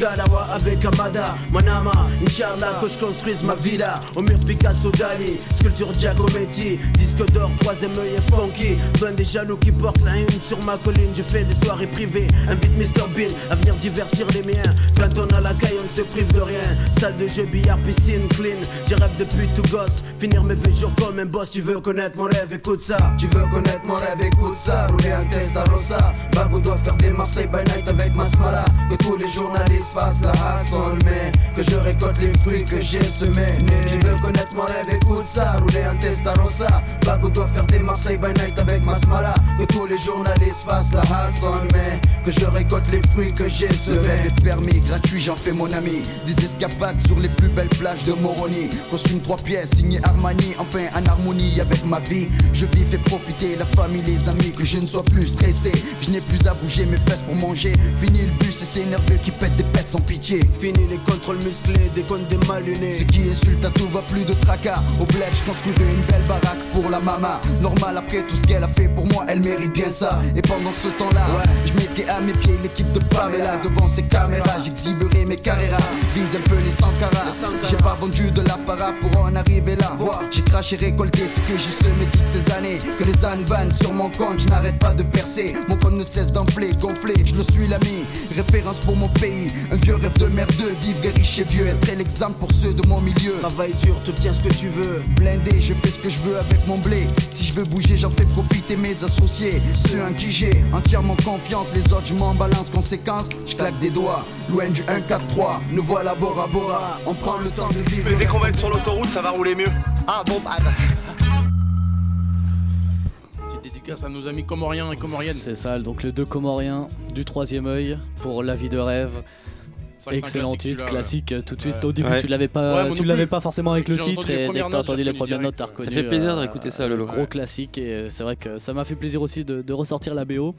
Avec Amada Manama. Inch'Allah que je construise ma villa Au mur Picasso Dali Sculpture Giacometti Disque d'or troisième œil et funky. Plein des jaloux qui portent la une sur ma colline. Je fais des soirées privées Invite Mr Bean à venir divertir les miens. Quand on a la caille on ne se prive de rien. Salle de jeu, billard, piscine, clean. J'ai rêve depuis tout gosse. Finir mes vieux jours comme un boss. Tu veux connaître mon rêve, écoute ça. Tu veux connaître mon rêve, écoute ça. Rouler un test à Rosa. Bago doit faire des Marseille by night avec Masmala Que tous les journalistes fassent la hassle Mais que je récolte les fruits que j'ai semés. Tu veux connaître mon rêve, écoute ça Rouler un test à Rosa Bago doit faire des Marseille by night avec Masmala Que tous les journalistes fassent la hassle Mais que je récolte les fruits que j'ai semés. Le rêve est permis, gratuit j'en fais mon ami. Des escapades sur les plus belles plages de Moroni. Costume trois pièces, signé Armani Enfin en harmonie avec ma vie. Je vis, fais profiter la famille, les amis Que je ne sois plus stressé. Je n'ai plus à bouger mes fesses pour manger. Fini le bus et c'est nerveux qui pète des pètes sans pitié. Fini les contrôles musclés, des comptes des mal lunés Ce qui insulte à tout va plus de tracas. Au bled je construirai une belle baraque pour la mama. Normal après tout ce qu'elle a fait pour moi Elle mérite bien ça. Et pendant ce temps là Je mettrai à mes pieds l'équipe de Pamela. Devant ces caméras j'exhiberai mes carreras Vise un peu les Sankara. J'ai pas vendu de l'apparat pour en arriver là. Vois, J'ai craché récolté ce que j'ai semé toutes ces années. Que les ânes vannent sur mon compte Je n'arrête pas de percer. Mon compte ne cesse d'enfler, gonfler Je le suis l'ami. Référence pour mon pays Un vieux rêve de merdeux Vivre riche et vieux Être l'exemple pour ceux de mon milieu Travaille dur, t'obtiens ce que tu veux Blindé, je fais ce que je veux avec mon blé Si je veux bouger, j'en fais profiter mes associés Ceux en qui j'ai entièrement confiance Les autres, je m'en balance conséquence Je claque des doigts Loin du 1, 4, 3 Nous voilà Bora Bora On prend le temps de vivre Mais dès qu'on va être sur l'autoroute, ça va rouler mieux. Ah bon, bah. Petite dédicace à nos amis comoriens et comoriennes. C'est ça, donc les deux Comoriens du troisième œil pour La vie de rêve. Excellent classique, titre, celui-là, classique euh, tout de suite. Ouais. Au début, Ouais. tu l'avais pas, tu l'avais pas forcément avec le titre et dès que t'as entendu les premières notes, t'as reconnu. Ça fait plaisir de euh, ça, Lolo. Gros classique et euh, c'est vrai que ça m'a fait plaisir aussi de, de ressortir la BO.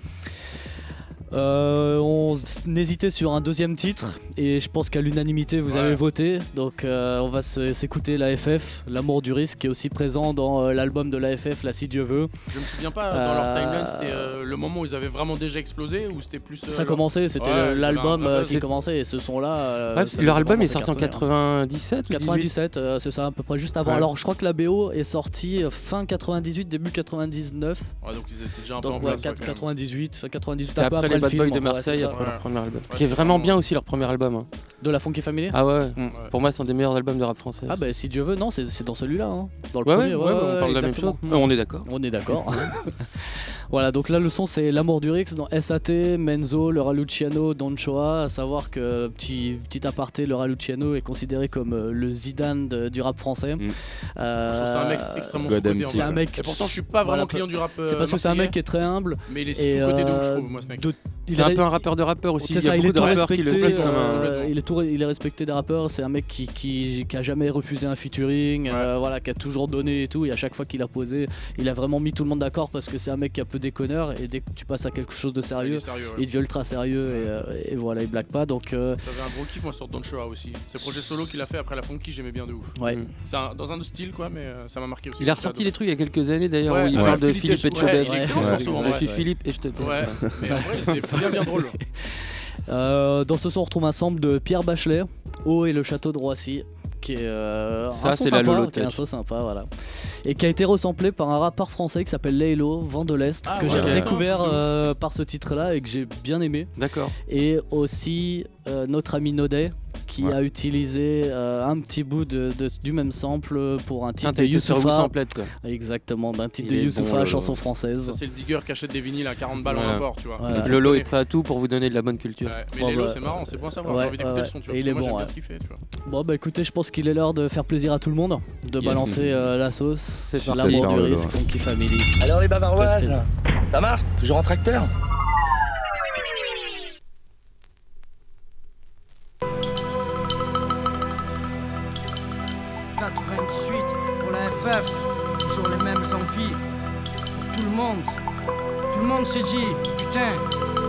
Euh, on hésitait sur un deuxième titre et je pense qu'à l'unanimité vous Ouais. avez voté donc euh, on va s'écouter la FF l'amour du risque qui est aussi présent dans euh, l'album de la FF là si Dieu veut Je me souviens pas, dans leur timeline, c'était euh, le moment où ils avaient vraiment déjà explosé ou c'était plus. euh, ça leur- commençait c'était Ouais, l'album euh, qui commençait et ce son là Ouais, parce que leur album est sorti en 97 ou 18 97 euh, c'est ça à peu près juste avant Ouais. alors je crois que la BO est sortie fin 98 début 99 Ouais, donc ils étaient déjà un peu en donc ouais, place. ouais, 4- quand même. 98 fin 98 C'était un peu après après, Bad film, Boy de ouais, Marseille c'est après leur premier album. Ouais, qui est c'est vraiment bien aussi leur premier album. hein. De la Funky Family Ah ouais, Mm. Pour moi, c'est un des meilleurs albums de rap français. Ah bah si Dieu veut, non, c'est c'est dans celui-là, hein. dans le Ouais, premier. ouais, ouais, on parle de la même chose. Euh, on est d'accord. On est d'accord. *laughs* voilà, donc là le son c'est L'amour du Rix dans SAT, Menzo, le Raluciano, Don Choa. À savoir que petit petit aparté, le Raluciano est considéré comme euh, le Zidane de- du rap français. Je Euh, trouve que c'est un mec extrêmement c'est un mec. Et pourtant, je suis pas vraiment Voilà, client du rap. C'est parce que c'est un mec qui est très humble. Mais il est sous-côté de ouf, je euh, trouve, moi, ce mec. de- il C'est un est- peu un rappeur de rappeur aussi. C'est Il y a il beaucoup est de tout rappeurs qui respecté. le citent comme un- euh, il est tout, il est respecté des rappeurs. C'est un mec qui, qui, qui a jamais refusé un featuring, euh, voilà, qui a toujours donné et tout. Et à chaque fois qu'il a posé, il a vraiment mis tout le monde d'accord parce que c'est un mec qui est un peu déconneur. Et dès que tu passes à quelque chose de sérieux, est sérieux, ouais. il devient ultra sérieux et, euh, et voilà, il blague pas. Donc euh, J'avais un gros kiff moi sur Don Shoa aussi. C'est le projet solo qu'il a fait après la Funky, j'aimais bien de ouf. Ouais. C'est un- dans un autre style quoi, mais euh, ça m'a marqué aussi. Il a ressorti des trucs il y a quelques années d'ailleurs Ouais, où il ouais. parle de Philippe et est suis Philippe et je te. Ouais, c'est bien bien drôle. *laughs* euh, dans ce son, on retrouve un sample de Pierre Bachelet, Eau et le château de Roissy. Qui est euh, Ça, un son c'est la sympa, Lolo qui est un son sympa, voilà. Et qui a été resamplé par un rappeur français qui s'appelle Laylo, Vent de l'Est, Ah, que ouais, j'ai d'accord. redécouvert euh, par ce titre-là et que j'ai bien aimé. D'accord. Et aussi euh, notre ami Nodet qui Ouais. a utilisé euh, un petit bout de, de- du même sample pour un titre Ah, de Youssoufa. Exactement, d'un titre Il de Youssoufa, bon, chanson française. Ça c'est le digger qui achète des vinyles à 40 balles en Voilà. import, tu vois. Lolo connais. est prêt à tout pour vous donner de la bonne culture. Ouais, mais Bon, Lelo bah, c'est marrant, c'est bon à savoir, ouais, j'ai envie d'écouter ouais, le son, tu vois. il est moi bon, j'aime ouais. bien ce qu'il fait, tu vois. Bon bah écoutez, je pense qu'il est l'heure de faire plaisir à tout le monde, de Yes. balancer euh, la sauce, C'est l'amour du risque. Funky Family. Alors les bavaroises, ça marche? Toujours en tracteur? Pour la FF, toujours les mêmes envies. Pour tout le monde, tout le monde s'est dit, putain,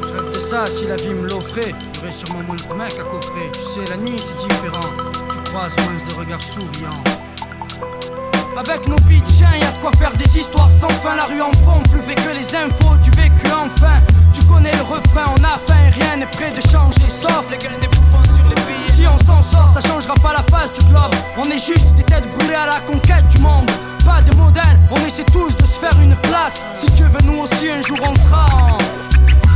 je rêve de ça, si la vie me l'offrait, j'aurais sûrement moins de mecs à coffrer. Tu sais, la nuit c'est différent, tu croises moins de regards souriants. Avec nos vies de y'a de quoi faire des histoires sans fin. La rue en fond, plus vrai que les infos du vécu enfin. Tu connais le refrain, on a faim rien n'est prêt de changer. Sauf les gueules des bouffons sur les billets. Si on s'en sort, ça changera pas la face du globe. On est juste des têtes brûlées à la conquête du monde. Pas de modèle, on essaie tous de se faire une place. Si Dieu veut, nous aussi un jour on sera.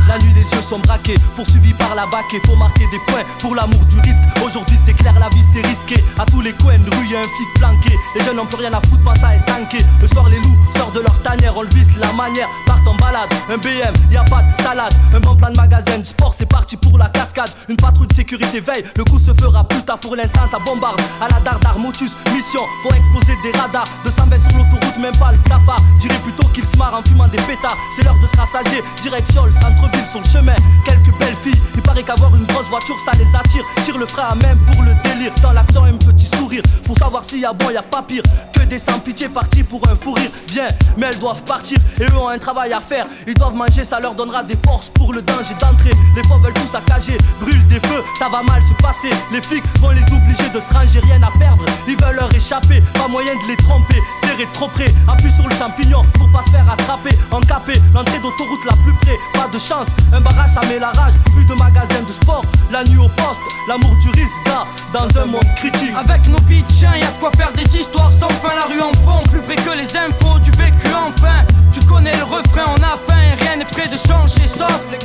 La nuit les yeux sont braqués, poursuivis par la bac et faut marquer des points pour l'amour du risque. Aujourd'hui c'est clair, la vie c'est risqué. À tous les coins de rue y a un flic planqué. Les jeunes n'ont plus rien à foutre, pas ça estanqué. Le soir les loups sortent de leur tanière, on le visse la manière. Partent en balade, un BM, y a pas de salade. Un bon plan de magasin, de sport c'est parti pour la cascade. Une patrouille de sécurité veille, le coup se fera plus tard pour l'instant ça bombarde. À la dardar, motus, mission, faut exploser des radars. 220 sur l'autoroute, même pas le cafard. Dirais plutôt qu'ils se marrent en fumant des pétards. C'est l'heure de se rassasier, direction le centre-ville le chemin. Quelques belles filles, il paraît qu'avoir une grosse voiture ça les attire. Tire le frein à même pour le délire. Dans l'accent, un petit sourire. Pour savoir s'il y a bon, y a pas pire. Que des sans pitié partis pour un fou rire. Bien, mais elles doivent partir et eux ont un travail à faire. Ils doivent manger, ça leur donnera des forces pour le danger d'entrée. Les fois veulent tout saccager, brûlent des feux, ça va mal se passer. Les flics vont les obliger de se ranger, rien à perdre. Ils veulent leur échapper, pas moyen de les tromper. Serrer trop près, appuie sur le champignon pour pas se faire attraper. Encapé, l'entrée d'autoroute la plus près, pas de chance. Un barrage, ça met la rage. Plus de magasins de sport, la nuit au poste. L'amour du risque, dans un monde critique. Avec nos vies de chiens, y'a quoi faire des histoires sans fin. La rue en fond, plus vrai que les infos du vécu enfin. Tu connais le refrain, on a faim rien n'est prêt de changer. Sauf les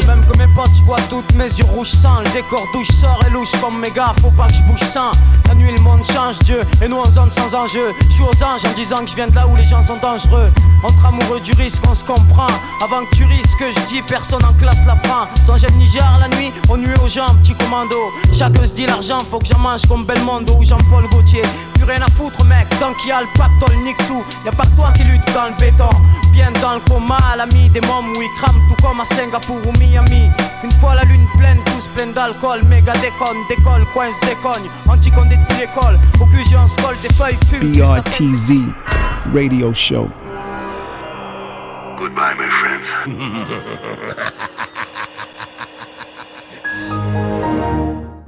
De même que mes potes, je vois toutes mes yeux rouges sang. Le décor douche sort et louche comme gars, faut pas que je bouge sans. La nuit, le monde change, Dieu, et nous en zone sans enjeu. Je suis aux anges en disant que je viens de là où les gens sont dangereux. Entre amoureux du risque, on se comprend. Avant que tu risques, je dis, personne en classe la prend. Sans gel Niger, la nuit, on nuit aux gens, petit commando. Chacun se dit l'argent, faut que j'en mange comme Belmondo ou Jean-Paul Gaultier. Plus rien à foutre, mec, tant qu'il y a le pactole, nique tout. Y a pas que toi qui lutte dans le béton. Bien dans le coma, l'ami des mômes où ils crament tout comme à Singapour ou Miami. Une fois la lune pleine, tous pleins d'alcool. Méga déconne, décolle, coince, décogne. Anticondé de l'école. Au QG, on scole des feuilles, fume. BRTZ Radio Show. Goodbye, my friends. *laughs*